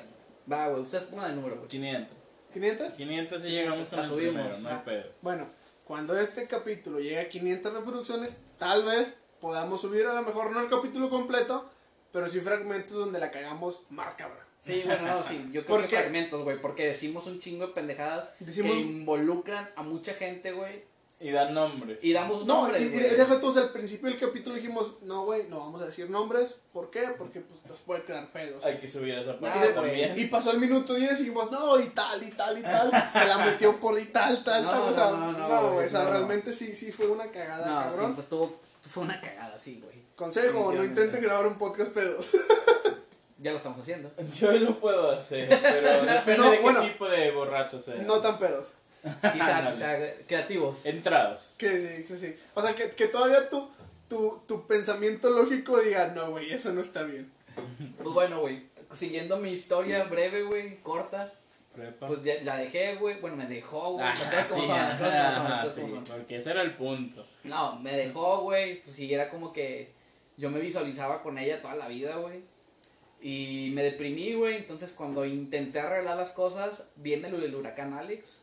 Va, güey. Ustedes pongan el número, güey. 500. 500. 500 y llegamos con el subimos. primero, no hay Ah, pedo. Bueno, cuando este capítulo llegue a 500 reproducciones, tal vez podamos subir a lo mejor no el capítulo completo, pero sí fragmentos donde la cagamos más cabrón. Sí, bueno, no, sí. Yo creo ¿Por que qué? fragmentos, güey. Porque decimos un chingo de pendejadas Decimos- que involucran a mucha gente, güey. Y dar nombres. Y damos No, nombres, y, y güey. deja sea, al principio del capítulo dijimos, no, güey, no vamos a decir nombres. ¿Por qué? Porque pues, nos puede crear pedos. Hay que subir esa parte y, de- también. y pasó el minuto 10 y dijimos, no, y tal, y tal, y tal. Se la metió por y tal, tal, No, tal. O no, sea, no, no, no, güey, o sea, no. realmente sí, sí fue una cagada, No, sí, cabrón. pues tuvo, fue una cagada, sí, güey. Consejo, no intenten grabar un podcast pedos. Ya lo estamos haciendo. Yo lo puedo hacer, pero depende No, de qué bueno. tipo de borracho sea. No tan pedos. Quizá, o sea, creativos. Entrados. Que sí, sí, sí. O sea, que, que todavía tu, tu, tu pensamiento lógico diga, no, güey, eso no está bien. Pues bueno, güey. Siguiendo mi historia breve, güey, corta. Prepa. Pues ya- la dejé, güey. Bueno, me dejó, güey. Ajá, Las cosas como sí, son, las cosas como son, las ajá, cosas sí, como son. porque ese era el punto. No, me dejó, güey. Pues sí, era como que yo me visualizaba con ella toda la vida, güey. Y me deprimí, güey. Entonces, cuando intenté arreglar las cosas, viene lo del huracán Alex.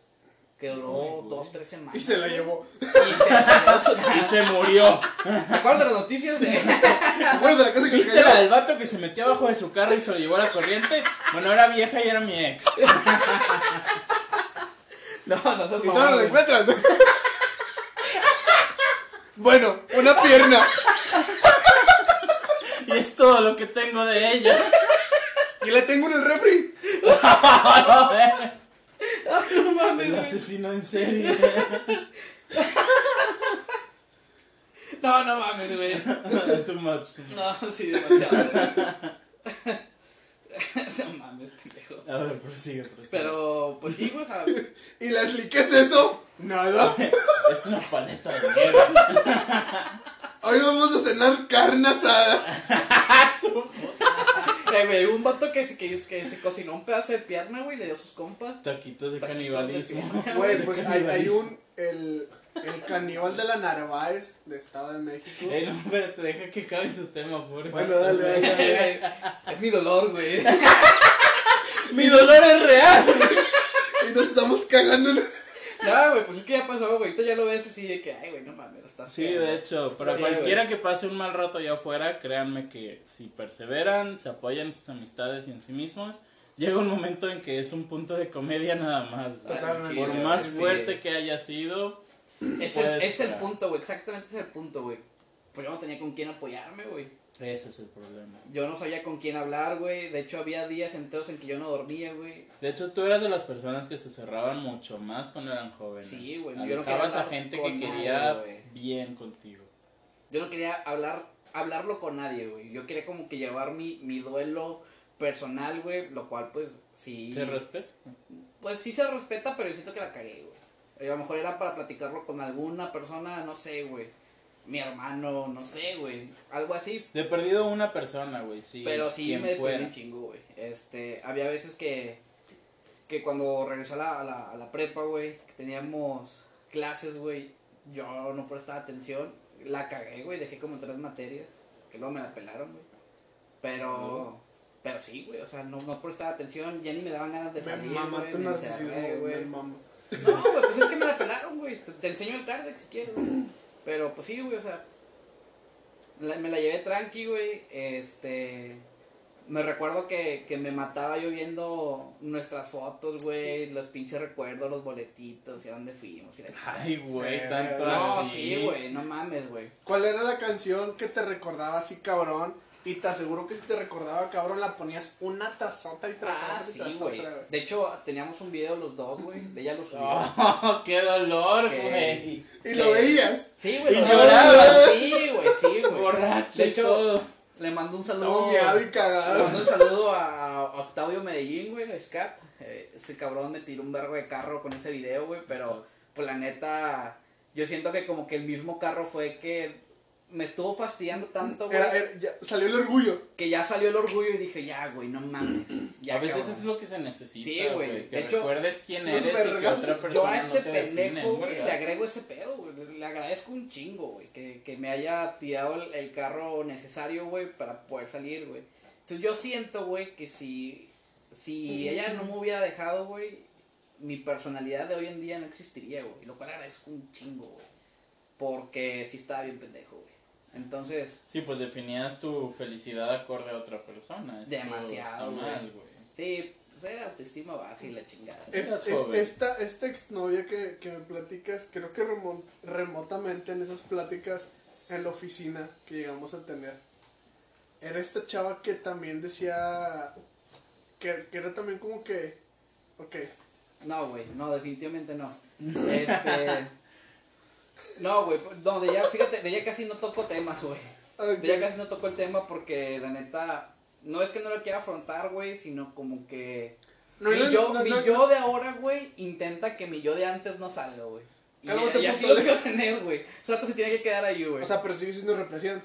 Que duró güey. dos, tres semanas. Y se la llevó. Y se la llevó. Y se murió. ¿Te acuerdas de las noticias? De... ¿Te acuerdas de la casa que se ¿Viste la cayó? del vato que se metió abajo de su carro y se lo llevó a la corriente? Bueno, era vieja y era mi ex. No, no seas Y no güey. encuentran. bueno, una pierna. Es todo lo que tengo de ella. Y la tengo en el refri. No mames, El asesino en serie. No, no mames, güey. Too much. No, sí, demasiado. no mames, pendejo. A ver, prosigue, prosigue. Pero, pues sí, o sea, Y Leslie, ¿qué es eso? Nada. Es una paleta de nieve. Hoy vamos a cenar carne asada. Eh, güey, un vato que se, que, que se cocinó un pedazo de pierna, güey, le dio a sus compas. Taquitos de Taquitos de canibalismo. pierna. Güey, pues hay, hay un. El, el caníbal de la Narváez, de Estado de México. Eh, no, espérate, deja que acabe su tema, por Bueno, dale, dale, dale. es mi dolor, güey. Mi dolor es real. Y nos estamos cagando. en- No, güey, pues es que ya pasó, güey. Tú ya lo ves así de que, ay, güey, no mames, estás Sí, de hecho, para Sí, cualquiera que pase un mal rato allá afuera, créanme que si perseveran, se apoyan en sus amistades y en sí mismos, llega un momento en que es un punto de comedia nada más. Totalmente. Por Sí, más sí. fuerte que haya sido, Es el, es el punto, güey, exactamente es el punto, güey. Pues yo no tenía con quién apoyarme, güey. ese es el problema. Yo no sabía con quién hablar, güey. De hecho, había días enteros en que yo no dormía, güey. De hecho, tú eras de las personas que se cerraban mucho más cuando eran jóvenes. Sí, güey, yo no quería a hablar gente que quería bien contigo. Yo no quería hablar, hablarlo con nadie, güey. Yo quería como que llevar mi, mi duelo personal, güey. Lo cual, pues, sí. ¿Se respeta? Pues sí se respeta, pero yo siento que la cagué, güey. A lo mejor era para platicarlo con alguna persona, no sé, güey. Mi hermano, no sé, güey. Algo así. De perdido una persona, güey, sí. pero sí me un chingo, güey. Este, había veces que, que cuando regresé a la, a la, a la prepa, güey, que teníamos clases, güey, yo no prestaba atención. La cagué, güey. Dejé como tres materias, que luego me la pelaron, güey. Pero, pero sí, güey. O sea, no, no prestaba atención. Ya ni me daban ganas de salir, güey. me narcisismo, güey. me mama. No, güey, pues es que me la pelaron, güey. Te, te enseño el Cardex si quieres, güey. Pero pues sí, güey, o sea. la- me la llevé tranqui, güey. Este. Me recuerdo que, que me mataba yo viendo nuestras fotos, güey. Los pinches recuerdos, los boletitos y a dónde fuimos. Y la. Ay, güey, Eh, tanto no, así. sí, güey, no mames, güey. ¿Cuál era la canción que te recordaba así, cabrón? Y te aseguro que si te recordaba, cabrón, la ponías una tras otra y tras Ah, otra y sí, güey. De hecho, teníamos un video los dos, güey. De ella lo subió. Oh, ¡Qué dolor, güey! Y lo veías. Sí, güey. Y lo- lloraba. Sí, güey, sí, güey. Borracho De y hecho, todo. le mando un saludo. Todo miado y Le cagado. mando un saludo a, Octavio Medellín, güey, a Scap. Eh, ese cabrón me tiró un vergo de carro con ese video, güey, pero pues la neta, yo siento que como que el mismo carro fue que me estuvo fastidiando tanto, güey, Era, era- ya salió el orgullo. que ya salió el orgullo y dije, ya, güey, no mames. Ya, a veces cabrón". es lo que se necesita, Sí, güey. güey. Que De hecho, recuerdes quién eres y que otra persona Yo a este no te define, pendejo, güey, ¿verdad? le agrego ese pedo, güey. Le- Le agradezco un chingo, güey. Que, que me haya tirado el, el carro necesario, güey, para poder salir, güey. Entonces yo siento, güey, que si, si ella no me hubiera dejado, güey, mi personalidad de hoy en día no existiría, güey. Lo cual agradezco un chingo, güey. Porque sí estaba bien pendejo, güey. Entonces, Sí, pues definías tu felicidad acorde a otra persona. Eso Demasiado, mal, güey. sí, pues era autoestima baja y la chingada. Es- es- joven. esta, esta exnovia que, que me platicas, creo que remon- remotamente en esas pláticas en la oficina que llegamos a tener, era esta chava que también decía que, que era también como que, ok, No, güey, no, definitivamente no. Este. No, güey, no, de ella, fíjate, de ella casi no toco temas, güey. ok, De ella casi no toco el tema porque la neta. No es que no lo quiera afrontar, güey, sino como que. no, mi no, yo, no, mi yo de ahora, güey, intenta que mi yo de antes no salga, güey. Y, y así lo quiero tener, güey. O sea, se tiene que quedar ahí, güey. o sea, pero sigue siendo represión.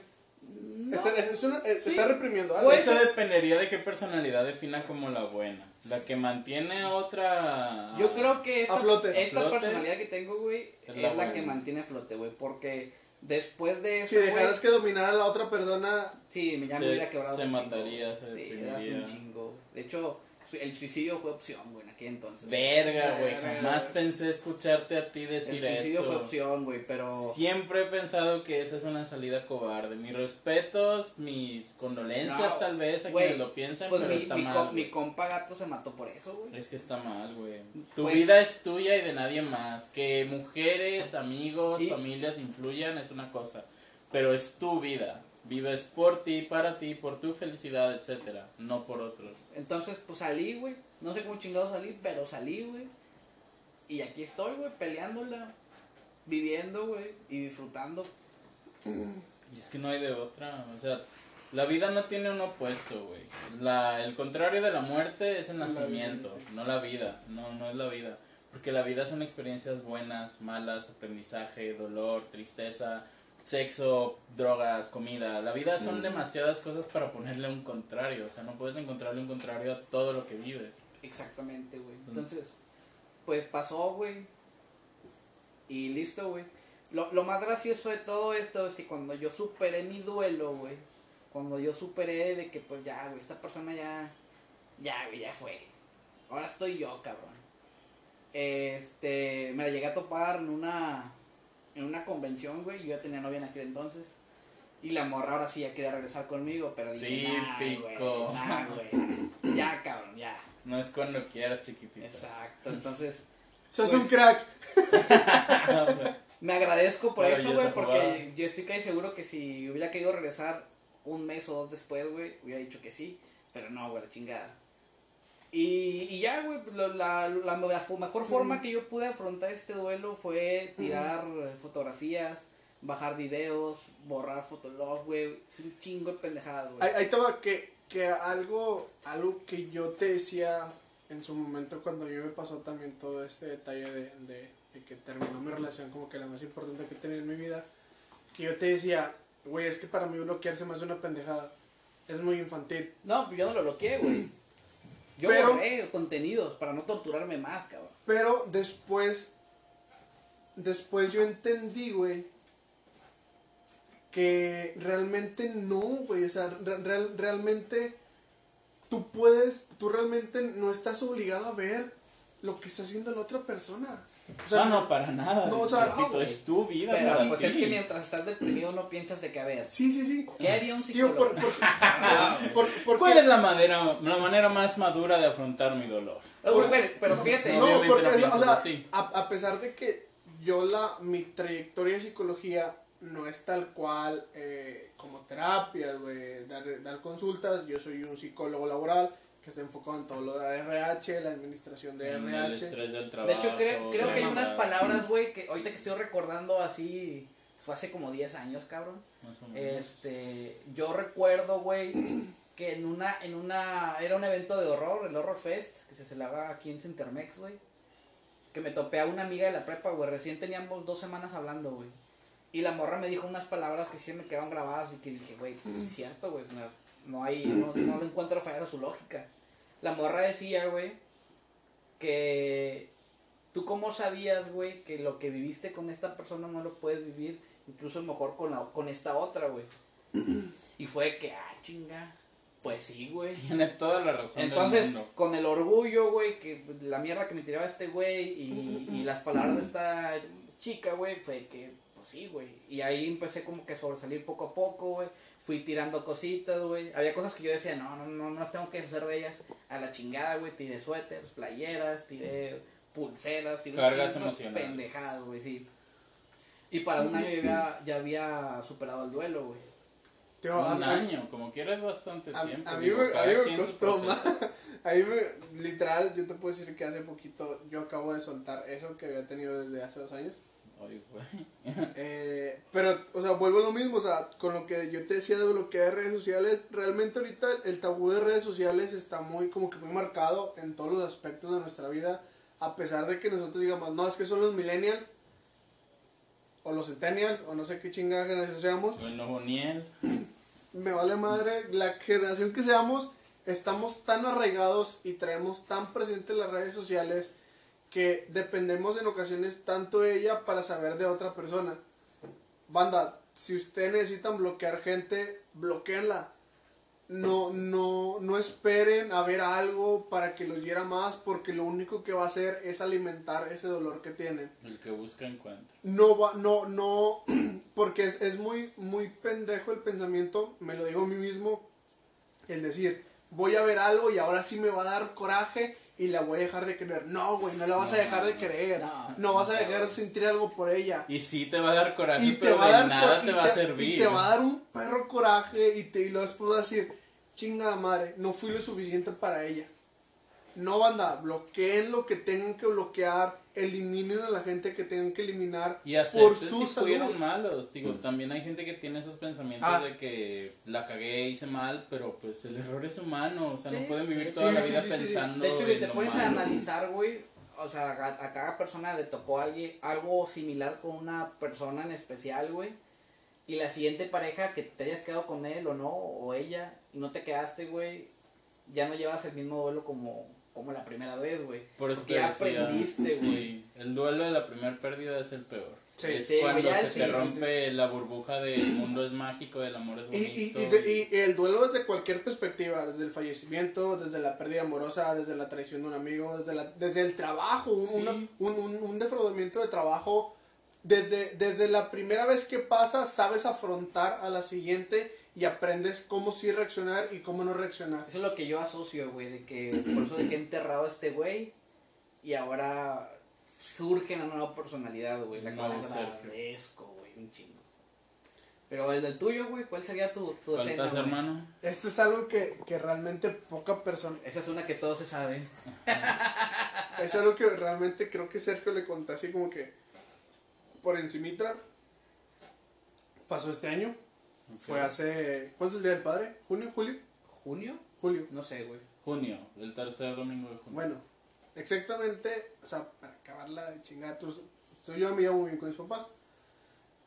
No, Está, es- es una- es- Sí. está reprimiendo algo. Pues- Eso dependería de qué personalidad defina como la buena. La que mantiene otra. Yo creo que esta, A flote. esta flote. personalidad que tengo, güey, Es es, la la, buena. que mantiene a flote, güey. Porque después de eso. si dejaras güey, que dominara a la otra persona, Sí, me- ya Se- me hubiera quebrado. se un chingo, mataría, güey. se Sí, deprimiría. un chingo. De hecho, el suicidio fue opción, güey, en aquel entonces. Verga, güey. Jamás pensé escucharte a ti el decir suicidio eso. fue opción, güey, pero. Siempre he pensado que esa es una salida cobarde. Mis respetos, mis condolencias No, tal vez a quienes lo piensen, Pues pero mi, está mi, mal. mi compa gato se mató por eso, güey. Es que está mal, güey. Tu Pues- vida es tuya y de nadie más. Que mujeres, amigos, Y- familias influyan es una cosa. Pero es tu vida. Vives por ti, para ti, por tu felicidad, etcétera, no por otros. Entonces, pues salí, güey. No sé cómo chingado salí, pero salí, güey. Y aquí estoy, güey, peleándola, viviendo, güey, y disfrutando. Y es que no hay de otra, o sea, la vida no tiene un opuesto, güey. La, el contrario de la muerte es el La nacimiento, no la vida, no, no es la vida. Porque la vida son experiencias buenas, malas, aprendizaje, dolor, tristeza, sexo, drogas, comida. La vida son demasiadas cosas para ponerle un contrario, o sea, no puedes encontrarle un contrario a todo lo que vives. Exactamente, güey. Entonces, pues pasó, güey. Y listo, güey. Lo, lo más gracioso de todo esto es que cuando yo superé mi duelo, güey. Cuando yo superé de que, pues ya, güey, esta persona ya. Ya, güey, ya fue. Ahora estoy yo, cabrón. Este. Me la llegué a topar en una. En una convención, güey. Yo ya tenía novia en aquel entonces. Y la morra ahora sí ya quería regresar conmigo, pero dije, nah, Típico. güey, nah, güey. Ya, cabrón, ya. No es cuando quieras, chiquitita. Exacto, entonces sos Pues- un crack. me agradezco por eso, güey, porque jugada. yo estoy casi seguro que si hubiera querido regresar un mes o dos después, güey, hubiera dicho que sí, pero no, güey, la chingada. Y, y ya, güey, lo- la, la, la mejor forma que yo pude afrontar este duelo fue tirar eh, fotografías, bajar videos, borrar fotolog, güey, es un chingo de pendejadas, güey. Ahí, va que, que algo, algo que yo te decía en su momento cuando yo me pasó también todo este detalle de, de, de que terminó mi relación como que la más importante que tenía en mi vida, que yo te decía, güey, es que para mí bloquearse más de una pendejada. Es muy infantil. No, pues yo no lo bloqueé, güey. Yo Pero- borré contenidos para no torturarme más, cabrón. Pero después, después yo entendí, güey, que realmente no, güey, o sea, re- real- realmente tú puedes, tú realmente no estás obligado a ver lo que está haciendo la otra persona. O sea, no, no, para nada. No, o sea, repito, no, güey. es tu vida. Pero para pues ti. es que mientras estás deprimido no piensas de que, a ver, Sí, sí, sí. ¿qué haría un Tío, psicólogo? por, por- por- porque- ¿Cuál es la manera, la manera más madura de afrontar mi dolor? Güey, güey, pero fíjate, No, porque, o piensas sea, así. a, a pesar de que yo la, mi trayectoria de psicología no es tal cual eh, como terapia, güey, dar, dar consultas. Yo soy un psicólogo laboral que está enfocado en todo lo de RH, la administración de En el RH. estrés del De trabajo. hecho, creo, creo que hay unas palabras, güey, que ahorita que estoy recordando así, fue hace como 10 años, cabrón. más o menos. Este, yo recuerdo, güey, que en una, en una, era un evento de horror, el Horror Fest, que se celebraba aquí en Centermex, güey. Que me topé a una amiga de la prepa, güey, recién teníamos dos semanas hablando, güey. Y la morra me dijo unas palabras que sí me quedaron grabadas y que dije, güey, pues es cierto, güey, no, no hay, no, no le encuentro fallas a su lógica. La morra decía, güey, que tú cómo sabías, güey, que lo que viviste con esta persona no lo puedes vivir incluso mejor con, la, con esta otra, güey. Y fue que, ah, chinga, pues sí, güey. Tiene toda la razón. Entonces, con el orgullo, güey, que la mierda que me tiraba este güey y, y las palabras de esta chica, güey, fue que, pues sí, güey. Y ahí empecé como que a sobresalir poco a poco, güey. Fui tirando cositas, güey. Había cosas que yo decía, no, no, no, no tengo que hacer de ellas. A la chingada, güey. Tiré suéteres, playeras, tiré pulseras, tiré un Cargas emocionales. pendejadas, güey, sí. Y para un año ya había, ya había superado el duelo, güey. Tío, Un a- año, como quieras bastante A, tiempo. a mí digo, me, a mí me costó más. A mí me, literal, yo te puedo decir que hace poquito yo acabo de soltar eso que había tenido desde hace dos años. Ay, güey. Eh, pero, o sea, vuelvo a lo mismo, o sea, con lo que yo te decía de bloquear redes sociales, realmente ahorita el tabú de redes sociales está muy, como que muy marcado en todos los aspectos de nuestra vida, a pesar de que nosotros digamos, no, es que son los millennials, o los centennials, o no sé qué chingada generación seamos, me vale madre, la generación que seamos, estamos tan arraigados y traemos tan presentes las redes sociales que dependemos en ocasiones tanto de ella para saber de otra persona. Banda, si ustedes necesitan bloquear gente, bloqueenla. No, no, no esperen a ver algo para que los hiera más, porque lo único que va a hacer es alimentar ese dolor que tienen El que busca encuentra. no va, no, no, porque es, es muy, muy pendejo el pensamiento, me lo digo a mí mismo, el decir, voy a ver algo y ahora sí me va a dar coraje y la voy a dejar de querer. No, güey, no la vas a dejar de querer, no, no vas a dejar de sentir algo por ella. Y sí te va a dar coraje, Y te pero va a de dar nada te va a servir. Y te va a dar un perro coraje y, te, y luego después vas a decir, chingada madre, no fui lo suficiente para ella. No, banda, bloqueen lo que tengan que bloquear, eliminen a la gente que tengan que eliminar Y por su si salud. fueron malos. Digo, también hay gente que tiene esos pensamientos Ah. de que la cagué, hice mal, pero pues el error es humano. O sea, Sí, no pueden vivir sí, toda la sí, vida sí, sí, sí. pensando. De hecho, si te pones a analizar, güey, o sea, a, a cada persona le tocó alguien, algo similar con una persona en especial, güey. Y la siguiente pareja que te hayas quedado con él o no, o ella, y no te quedaste, güey, ya no llevas el mismo duelo como, como la primera vez, güey. Por eso Porque te ya decía, aprendiste, güey. sí, el duelo de la primera pérdida es el peor. Sí, es sí, cuando ya se el- te sí, sí, rompe la burbuja de el mundo es mágico, el amor es Y, bonito. y, y, de- y el duelo desde cualquier perspectiva, desde el fallecimiento, desde la pérdida amorosa, desde la traición de un amigo, desde, la, desde el trabajo, una- un, un, un defraudamiento de trabajo, desde, desde la primera vez que pasa, sabes afrontar a la siguiente y aprendes cómo sí reaccionar y cómo no reaccionar. Eso es lo que yo asocio, güey, de que por eso de que he enterrado a este güey y ahora surge una nueva personalidad, güey, la cual Sergio. agradezco, güey, un chingo. Pero el del tuyo, güey, ¿cuál sería tu, tu escena, hermano? Esto es algo que, que realmente poca persona... Esa es una que todos se saben. Es algo que realmente creo que Sergio le conté así como que por encimita. Pasó este año. Fue hace... ¿Cuándo es el Día del Padre? ¿Junio? ¿Julio? ¿Junio? Julio. No sé, güey. Junio, el tercer domingo de junio. Bueno, exactamente, o sea, para acabarla de chingada, yo me llevo muy bien con mis papás.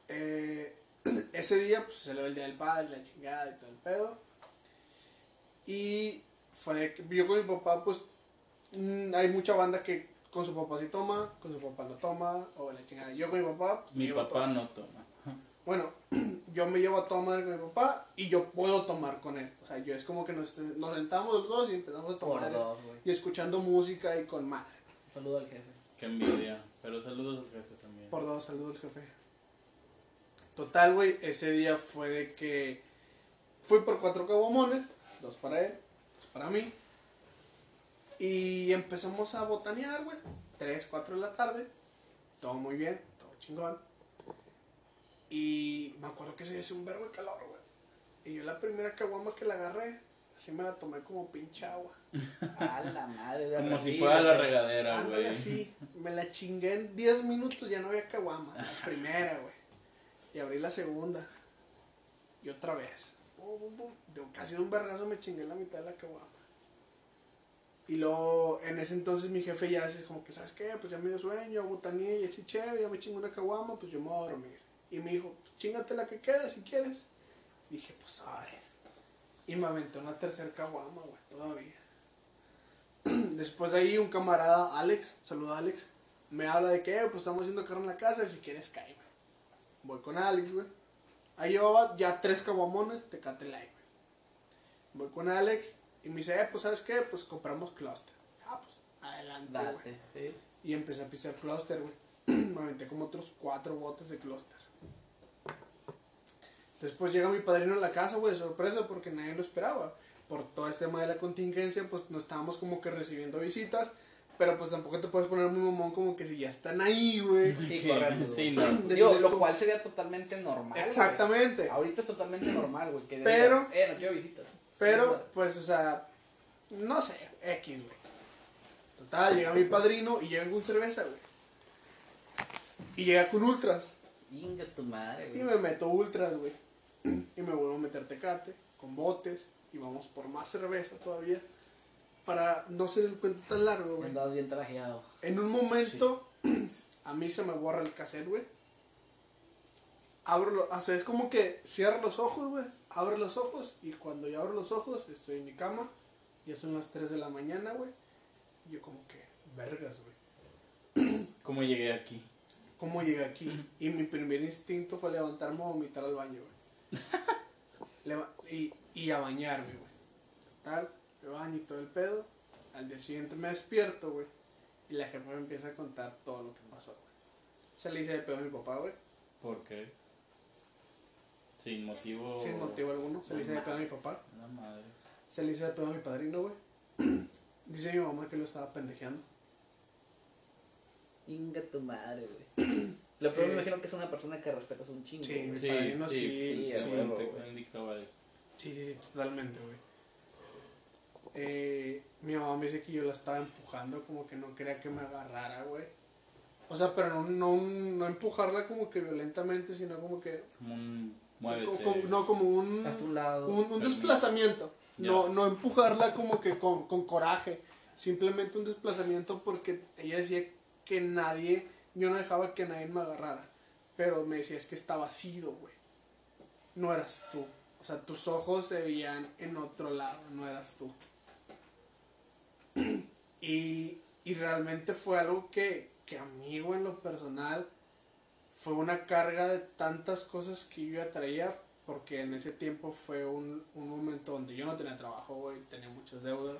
Eh, ese día, pues, se le el Día del Padre, la chingada y todo el pedo. Y fue yo con mi papá, pues, mm, hay mucha banda que con su papá sí toma, con su papá no toma, o la chingada. Yo con mi papá, pues, me Mi papá no toma. Bueno, yo me llevo a tomar con mi papá y yo puedo tomar con él. O sea, yo es como que nos, nos sentamos los dos y empezamos a Por tomar dos, güey. y escuchando música y con madre. Saludo al jefe. Qué envidia. Pero saludos al jefe también. Por dos, saludos jefe. Total, güey, ese día fue de que fui por cuatro caguamones, dos para él, dos para mí. Y empezamos a botanear, güey. Tres, cuatro de la tarde. Todo muy bien, todo chingón. Y me acuerdo que se hizo un verbo de calor, güey. Y yo la primera caguama que la agarré, así me la tomé como pinche agua. A la madre de Como si fuera la güey. regadera, Ándale güey. así, me la chingué en 10 minutos, ya no había caguama. La primera, güey. Y abrí la segunda. Y otra vez. Bum, bum, bum. De casi de un vergazo me chingué la mitad de la caguama. Y luego, en ese entonces mi jefe ya dice como que, ¿sabes qué? Pues ya me dio sueño, botaní, y así chévere, ya me chingo una caguama, pues yo me voy a dormir. Y me dijo, pues chingate la que queda si quieres. Dije, pues sabes. Y me aventé una tercera caguama, güey, todavía. Después de ahí un camarada, Alex, saluda a Alex, me habla de que, "Eh, pues estamos haciendo carne en la casa y si quieres cae, güey. Voy con Alex, güey. Ahí llevaba ya tres caguamones, te cate güey. Voy con Alex y me dice, eh, pues sabes qué, pues compramos cluster. Ah, pues adelante, güey. Date. sí. Y empecé a pisar cluster, güey. Me aventé como otros cuatro botes de cluster. Después llega mi padrino a la casa, güey, de sorpresa, porque nadie lo esperaba. Por todo este tema de la contingencia, pues no estábamos como que recibiendo visitas. Pero pues tampoco te puedes poner muy mamón como que si ya están ahí, güey. Sí, Que- correcto. Sí, no. Digo, lo como- cual sería totalmente normal. güey. Exactamente. Ahorita es totalmente normal, güey. Que Pero- digas, eh, no quiero visitas. Pero, pues, o sea, no sé, X, güey. Total, llega mi padrino y llega con cerveza, güey. Y llega con ultras. Inga tu madre, Y güey. me meto ultras, güey. Y me vuelvo a meter tecate con botes. Y vamos por más cerveza todavía. Para no ser el cuento tan largo, güey. Andabas bien trajeado. En un momento, a mí se me borra el cassette, güey. Abro los, o sea, es como que cierro los ojos, güey. Abro los ojos y cuando yo abro los ojos estoy en mi cama. Ya son las 3 de la mañana, güey. Y yo como que, vergas, güey. ¿Cómo llegué aquí? ¿Cómo llegué aquí? Y mi primer instinto fue levantarme a vomitar al baño, güey. Y, y a bañarme, güey. Tal, me baño y todo el pedo. Al día siguiente me despierto, güey. Y la jefa me empieza a contar todo lo que pasó, güey. Se le hice de pedo a mi papá, güey. ¿Por qué? Sin motivo. Sin motivo alguno. Se le hice de pedo a mi papá. La madre. Se le hizo de pedo a mi padrino, güey. Dice mi mamá que lo estaba pendejeando. Inga tu madre, güey. Lo peor me Eh, imagino que es una persona que respetas un chingo. Sí, Sí, padrino sí, sí, sí, sí, a totalmente, güey. Eh, mi mamá me dice que yo la estaba empujando, como que no quería que me agarrara, güey. O sea, pero no, no, no empujarla como que violentamente, sino como que... Como un. Muévete. como- no, como un... Hasta un lado. Un, desplazamiento. No, no empujarla como que con, con coraje. Simplemente un desplazamiento porque ella decía que nadie, yo no dejaba que nadie me agarrara. Pero me decía es que está vacío, güey. No eras tú. O sea, tus ojos se veían en otro lado, no eras tú. Y, y realmente fue algo que, que a mí, güey, en lo personal, fue una carga de tantas cosas que yo ya traía, porque en ese tiempo fue un, un momento donde yo no tenía trabajo, güey, tenía muchas deudas.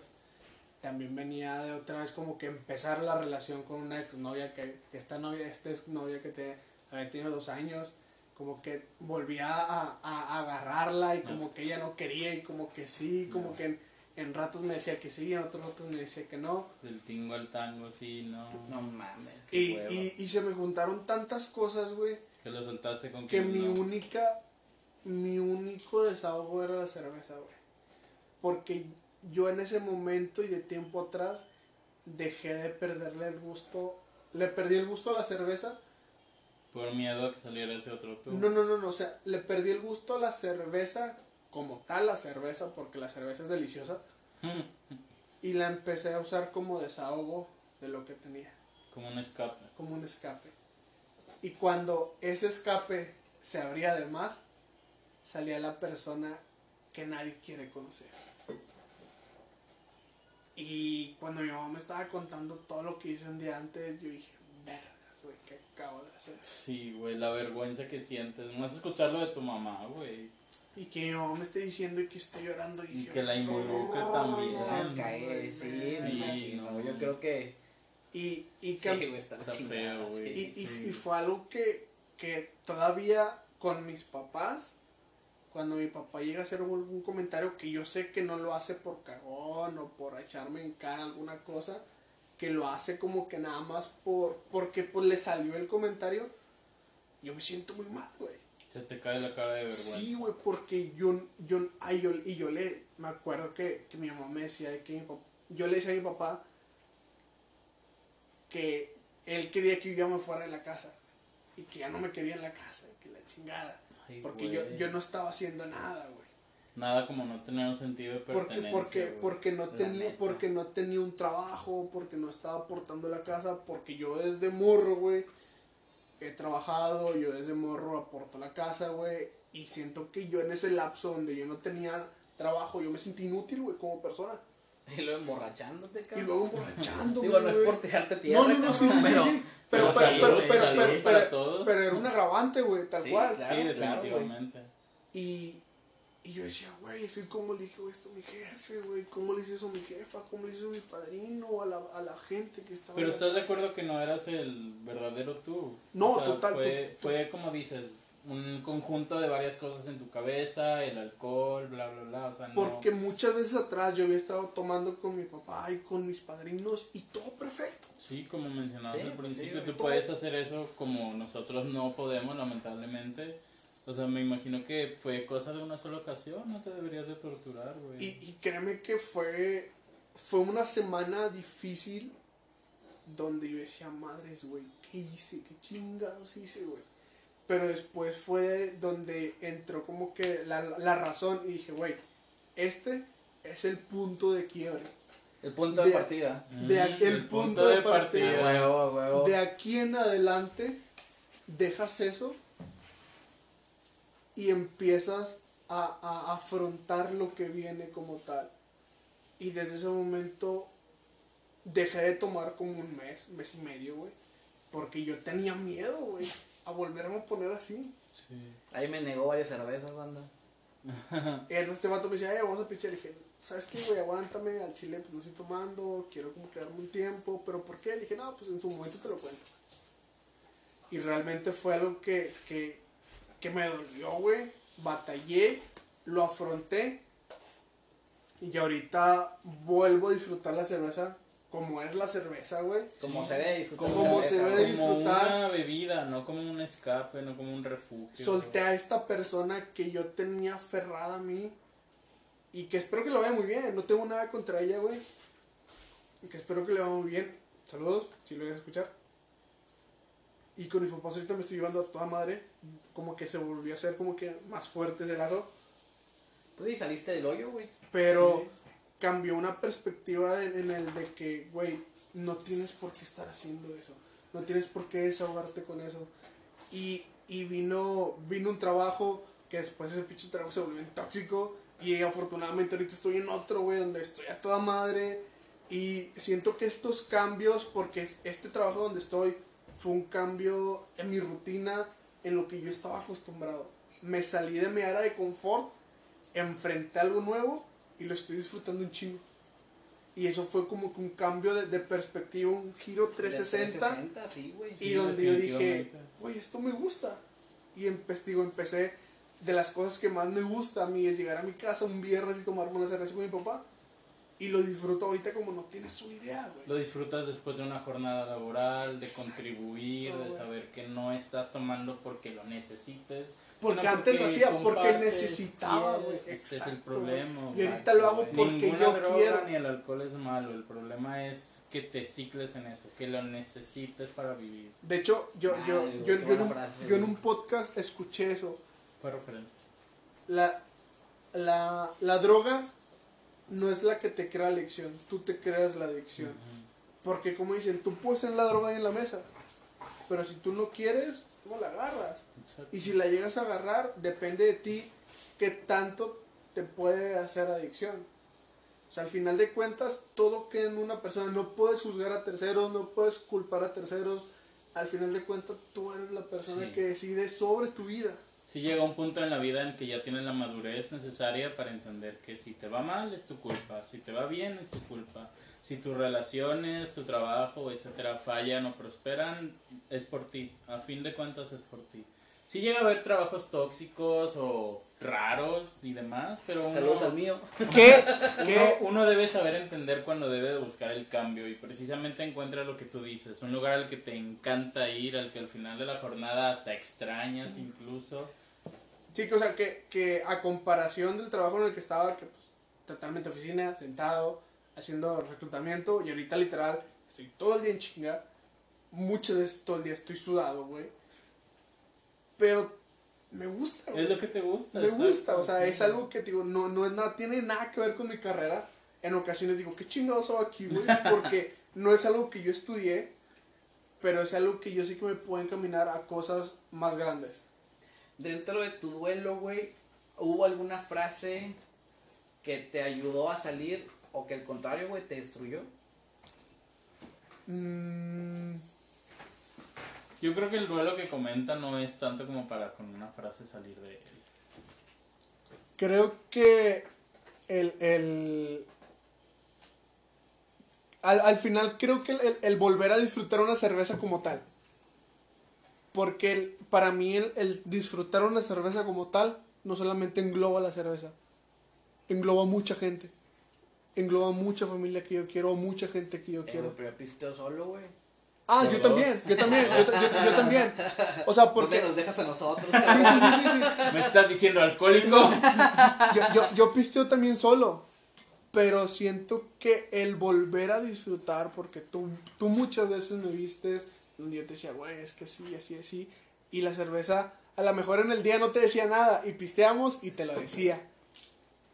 También venía de otra vez como que empezar la relación con una exnovia, que, que esta novia, esta exnovia que te, había tenido dos años, como que volvía a, a- a agarrarla y como que ella no quería y como que sí, como No. que en, en ratos me decía que sí, en otros ratos me decía que no. Del tingo al tango, sí, no. No mames. Y, y, y se me juntaron tantas cosas, güey, Que lo soltaste con que mi no. única, mi único desahogo era la cerveza, güey. Porque yo en ese momento y de tiempo atrás dejé de perderle el gusto, le perdí el gusto a la cerveza. Por miedo a que saliera ese otro tú. No, no, no, no, o sea, le perdí el gusto a la cerveza como tal, la cerveza, porque la cerveza es deliciosa. Y la empecé a usar como desahogo de lo que tenía. Como un escape. como un escape. Y cuando ese escape se abría de más, salía la persona que nadie quiere conocer. Y cuando mi mamá me estaba contando todo lo que hice un día antes, yo dije, vergas, güey, ¿qué acabo de hacer? Sí, güey, la vergüenza que sientes. Más escucharlo de tu mamá, güey. Y que mi mamá me esté diciendo y que esté llorando. Y, que la involucre "Ay, también". Sí, güey". me Sí, no. Yo creo que. Y, y Sí, que güey, está, chingada, feo, güey. sí. Y fue algo que, que todavía con mis papás, cuando mi papá llega a hacer algún comentario que yo sé que no lo hace por cagón o por echarme en cara alguna cosa, que lo hace como que nada más por porque pues le salió el comentario, yo me siento muy mal, güey. Se te cae la cara de vergüenza. Sí, güey, porque yo, yo, ay, yo, y yo le, me acuerdo que, que mi mamá me decía de que mi papá, yo le decía a mi papá que él quería que yo ya me fuera de la casa y que ya no me quería en la casa, que la chingada, Ay, porque yo, yo no estaba haciendo nada, güey. Nada como no tener un sentido de Porque, pertenencia. porque, güey. porque, no tenía, porque no tenía un trabajo, porque no estaba aportando la casa, porque yo desde morro, güey, he trabajado, yo desde morro aporto la casa, güey, y siento que yo en ese lapso donde yo no tenía trabajo, yo me sentí inútil, güey, como persona. Y luego emborrachándote, Y cabrón. luego emborrachando, Digo, no es por tirarte tierra, No, no, no, sí, sí, sí, pero, sí. Pero, Pero pero, pero, pero, era un agravante, güey, tal Sí, cual. claro. Sí, definitivamente. Y, y yo decía, güey, como le dije esto a mi jefe, güey, cómo le hice eso a mi jefa, cómo le hice eso a mi padrino, a la, a la gente que estaba... Pero estás de acuerdo que no eras el verdadero tú. No, total, Fue, to- fue como dices, un conjunto de varias cosas en tu cabeza, el alcohol, bla, bla, bla. O sea, no. Porque muchas veces atrás yo había estado tomando con mi papá y con mis padrinos y todo perfecto. Sí, como mencionabas Sí, al sí, principio, güey. tú puedes hacer eso como nosotros no podemos, lamentablemente. O sea, me imagino que fue cosa de una sola ocasión, no te deberías de torturar, güey. Y, y créeme que fue, fue una semana difícil donde yo decía, madres, güey, ¿qué hice? ¿Qué chingados hice, güey? Pero después fue donde entró como que la, la razón y dije, güey, este es el punto de quiebre. el punto de, de- partida. Mm, de el punto de partida. Huevo, huevo. De aquí en adelante dejas eso y empiezas a, a afrontar lo que viene como tal. Y desde ese momento dejé de tomar como un mes, mes y medio, güey. Porque yo tenía miedo, güey, a volverme a poner así. Sí. Ahí me negó varias cervezas, banda. Y este vato me decía, "Ay, vamos a pichar. Y dije, ¿sabes qué, güey? Aguántame, al chile pues no estoy tomando, quiero como quedarme un tiempo. ¿Pero por qué? Le dije, no, pues en su momento te lo cuento. Y realmente fue algo que, que, que me dolió, güey. Batallé, lo afronté. Y ahorita vuelvo a disfrutar la cerveza como es la cerveza, güey. Como Sí. se debe disfrutar. Como se debe. Como disfrutar. una bebida, no como un escape, no como un refugio. Solté a esta persona que yo tenía aferrada a mí. Y que espero que lo vaya muy bien. No tengo nada contra ella, güey. Y que espero que le vaya muy bien. Saludos, si lo voy a escuchar. Y con mis papás ahorita me estoy llevando a toda madre. Como que se volvió a hacer como que más fuerte ese lazo. Pues sí, saliste del hoyo, güey. Pero Sí. Cambió una perspectiva en, en el de que, güey, no tienes por qué estar haciendo eso. No tienes por qué desahogarte con eso. Y, y vino, vino un trabajo que después ese pinche trabajo se volvió tóxico. Y afortunadamente ahorita estoy en otro, güey, donde estoy a toda madre. Y siento que estos cambios, porque este trabajo donde estoy fue un cambio en mi rutina, en lo que yo estaba acostumbrado. Me salí de mi área de confort, enfrenté algo nuevo y lo estoy disfrutando un chingo. Y eso fue como que un cambio de, de perspectiva, un giro 360. 360, sí, güey. y Sí, donde yo dije, güey, esto me gusta. Y empe- digo, empecé de las cosas que más me gusta a mí es llegar a mi casa un viernes y tomarme una cerveza con mi papá. Y lo disfruto ahorita como no tienes una idea, güey. Lo disfrutas después de una jornada laboral, de contribuir, de saber que no estás tomando porque lo necesites. Porque antes lo hacía, porque necesitaba, güey. Ese es el Exacto, problema. Y ahorita lo hago porque Ninguna yo droga quiero. ni el alcohol es malo. El problema es que te cicles en eso, que lo necesites para vivir. De hecho, yo, yo, yo, en un, yo en podcast escuché eso. Fue referencia. La, la, la droga no es la que te crea adicción, tú te creas la adicción. Porque como dicen, tú puedes tener la droga ahí en la mesa, pero si tú no quieres, no la agarras. Exacto. Y si la llegas a agarrar, depende de ti qué tanto te puede hacer adicción. O sea, al final de cuentas, todo queda en una persona. No puedes juzgar a terceros, no puedes culpar a terceros. Al final de cuentas, tú eres la persona Sí. que decide sobre tu vida. Si llega un punto en la vida en que ya tienes la madurez necesaria para entender que si te va mal es tu culpa, si te va bien es tu culpa, si tus relaciones, tu trabajo, etcétera, fallan o prosperan, es por ti, a fin de cuentas es por ti. Si llega a haber trabajos tóxicos o raros y demás, pero uno, Saludos al mío. ¿Qué? uno, uno debe saber entender cuando debe de buscar el cambio y precisamente encuentra lo que tú dices, un lugar al que te encanta ir, al que al final de la jornada hasta extrañas incluso. Sí, que, o sea, que, que a comparación del trabajo en el que estaba, que pues, totalmente oficina, sentado, haciendo reclutamiento, y ahorita literal, estoy todo el día en chinga, muchas veces todo el día estoy sudado, güey. Pero me gusta, güey. Es lo que te gusta. Me exacto. gusta, o sea, es algo que digo, no, no es nada, tiene nada que ver con mi carrera. En ocasiones digo, ¿qué chingados hago aquí, güey? Porque no es algo que yo estudié, pero es algo que yo sé que me puede encaminar a cosas más grandes. Dentro de tu duelo, güey, ¿hubo alguna frase que te ayudó a salir o que al contrario, güey, te destruyó? Mm, Yo creo que el duelo que comenta no es tanto como para con una frase salir de él. creo que el, el al, al final creo que el, el- el volver a disfrutar una cerveza como tal. Porque el- para mí el, el disfrutar una cerveza como tal no solamente engloba la cerveza, engloba mucha gente, engloba mucha familia que yo quiero, o mucha gente que yo quiero. pero yo pisteo solo, güey. Ah, yo también, yo también, yo, ta- yo- yo también. O sea, porque... ¿Por qué nos dejas a nosotros? Sí, sí, sí, sí, sí. ¿Me estás diciendo alcohólico? yo, yo, yo pisteo también solo. Pero siento que el volver a disfrutar, porque tú, tú muchas veces me vistes donde yo te decía, güey, es que sí, así, así. Y la cerveza, a lo mejor en el día no te decía nada. Y pisteamos y te lo decía.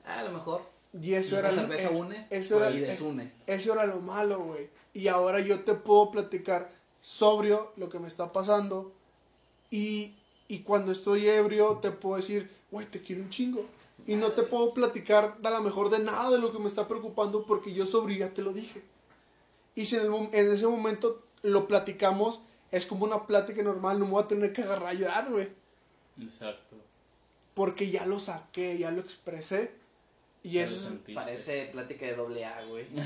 Ah, a lo mejor. Y eso la era lo- cerveza es- une eso era, y desune. eso era lo malo, güey. Y ahora yo te puedo platicar sobrio lo que me está pasando. Y, y cuando estoy ebrio te puedo decir, güey, te quiero un chingo. Y no te puedo platicar a lo mejor de nada de lo que me está preocupando porque yo sobrio ya te lo dije. Y si en, el en ese momento lo platicamos, es como una plática normal, no me voy a tener que agarrar a llorar, güey. Exacto. Porque ya lo saqué, ya lo expresé. Y eso. Parece plática de doble A, güey.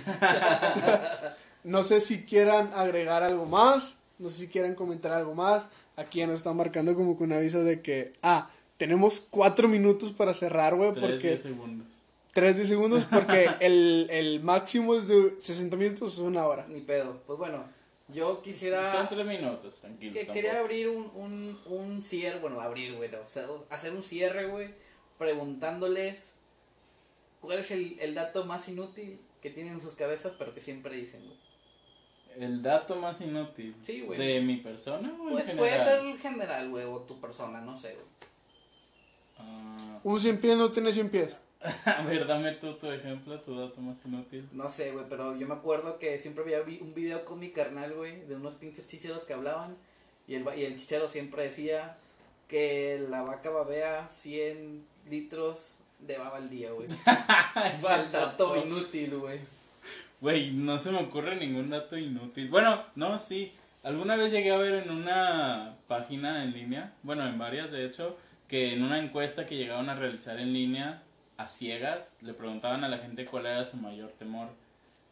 No sé si quieran agregar algo más, no sé si quieran comentar algo más. Aquí ya nos están marcando como con un aviso de que, ah, tenemos cuatro minutos para cerrar, güey, Tres, porque... diez segundos. Tres de segundos, porque el, el máximo es de 60 minutos, es una hora. Ni pedo. Pues bueno, yo quisiera... Son tres minutos, tranquilo. que quería abrir un, un, un cierre, bueno, abrir, güey, o sea, hacer un cierre, güey, preguntándoles cuál es el, el dato más inútil que tienen en sus cabezas, pero que siempre dicen, güey. El dato más inútil. Sí, güey. ¿De mi persona o en Pues general? puede ser el general, güey, o tu persona, no sé, güey. Ah, Un 100 pies no tiene 100 pies. a ver, dame tú tu ejemplo, tu dato más inútil. No sé, güey, pero yo me acuerdo que siempre veía vi- un video con mi carnal, güey, de unos pinches chicheros que hablaban. Y el, va- y el chichero siempre decía que la vaca babea 100 litros de baba al día, güey. Es el dato. inútil, güey. Güey, no se me ocurre ningún dato inútil. Bueno, no, sí. Alguna vez llegué a ver en una página en línea, bueno, en varias de hecho, que en una encuesta que llegaban a realizar en línea a ciegas, le preguntaban a la gente cuál era su mayor temor.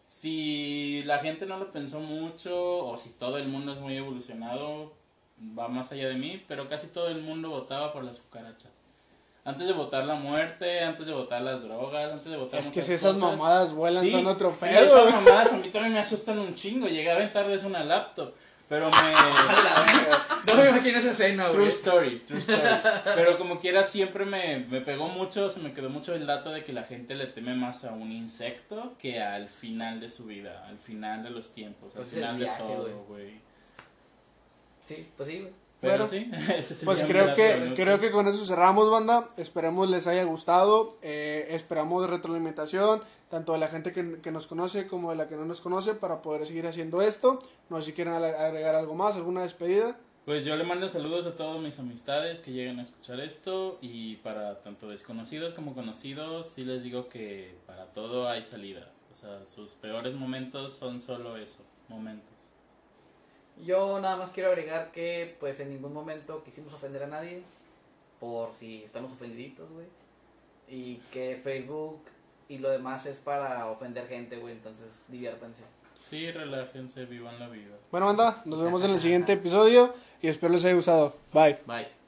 Si la gente no lo pensó mucho o si todo el mundo es muy evolucionado, va más allá de mí, pero casi todo el mundo votaba por las cucarachas. Antes de votar la muerte, antes de votar las drogas, antes de votar Es que si esas cosas. mamadas vuelan, Sí, son otro sí, pedo. esas mamadas a mí también me asustan un chingo. Llegué a aventarles una laptop, pero me... No me imagino esa escena, True güey. story, true story. Pero como quiera siempre me, me pegó mucho, se me quedó mucho el dato de que la gente le teme más a un insecto que al final de su vida, al final de los tiempos, al Pues final viaje, de todo, güey. Sí, pues sí, güey. Pero sí, ese Pues creo que, creo que con eso cerramos, banda. Esperemos les haya gustado. Eh, esperamos retroalimentación, tanto de la gente que, que nos conoce como de la que no nos conoce, para poder seguir haciendo esto. No sé si quieren agregar algo más, alguna despedida. Pues yo le mando saludos a todas mis amistades que lleguen a escuchar esto y para tanto desconocidos como conocidos, sí les digo que para todo hay salida. O sea, sus peores momentos son solo eso, momentos. Yo nada más quiero agregar que, pues, en ningún momento quisimos ofender a nadie. Por si estamos ofendiditos, güey. Y que Facebook y lo demás es para ofender gente, güey. Entonces, diviértanse. Sí, relájense, vivan la vida. Bueno, banda, nos vemos en el siguiente episodio y espero les haya gustado. Bye. Bye.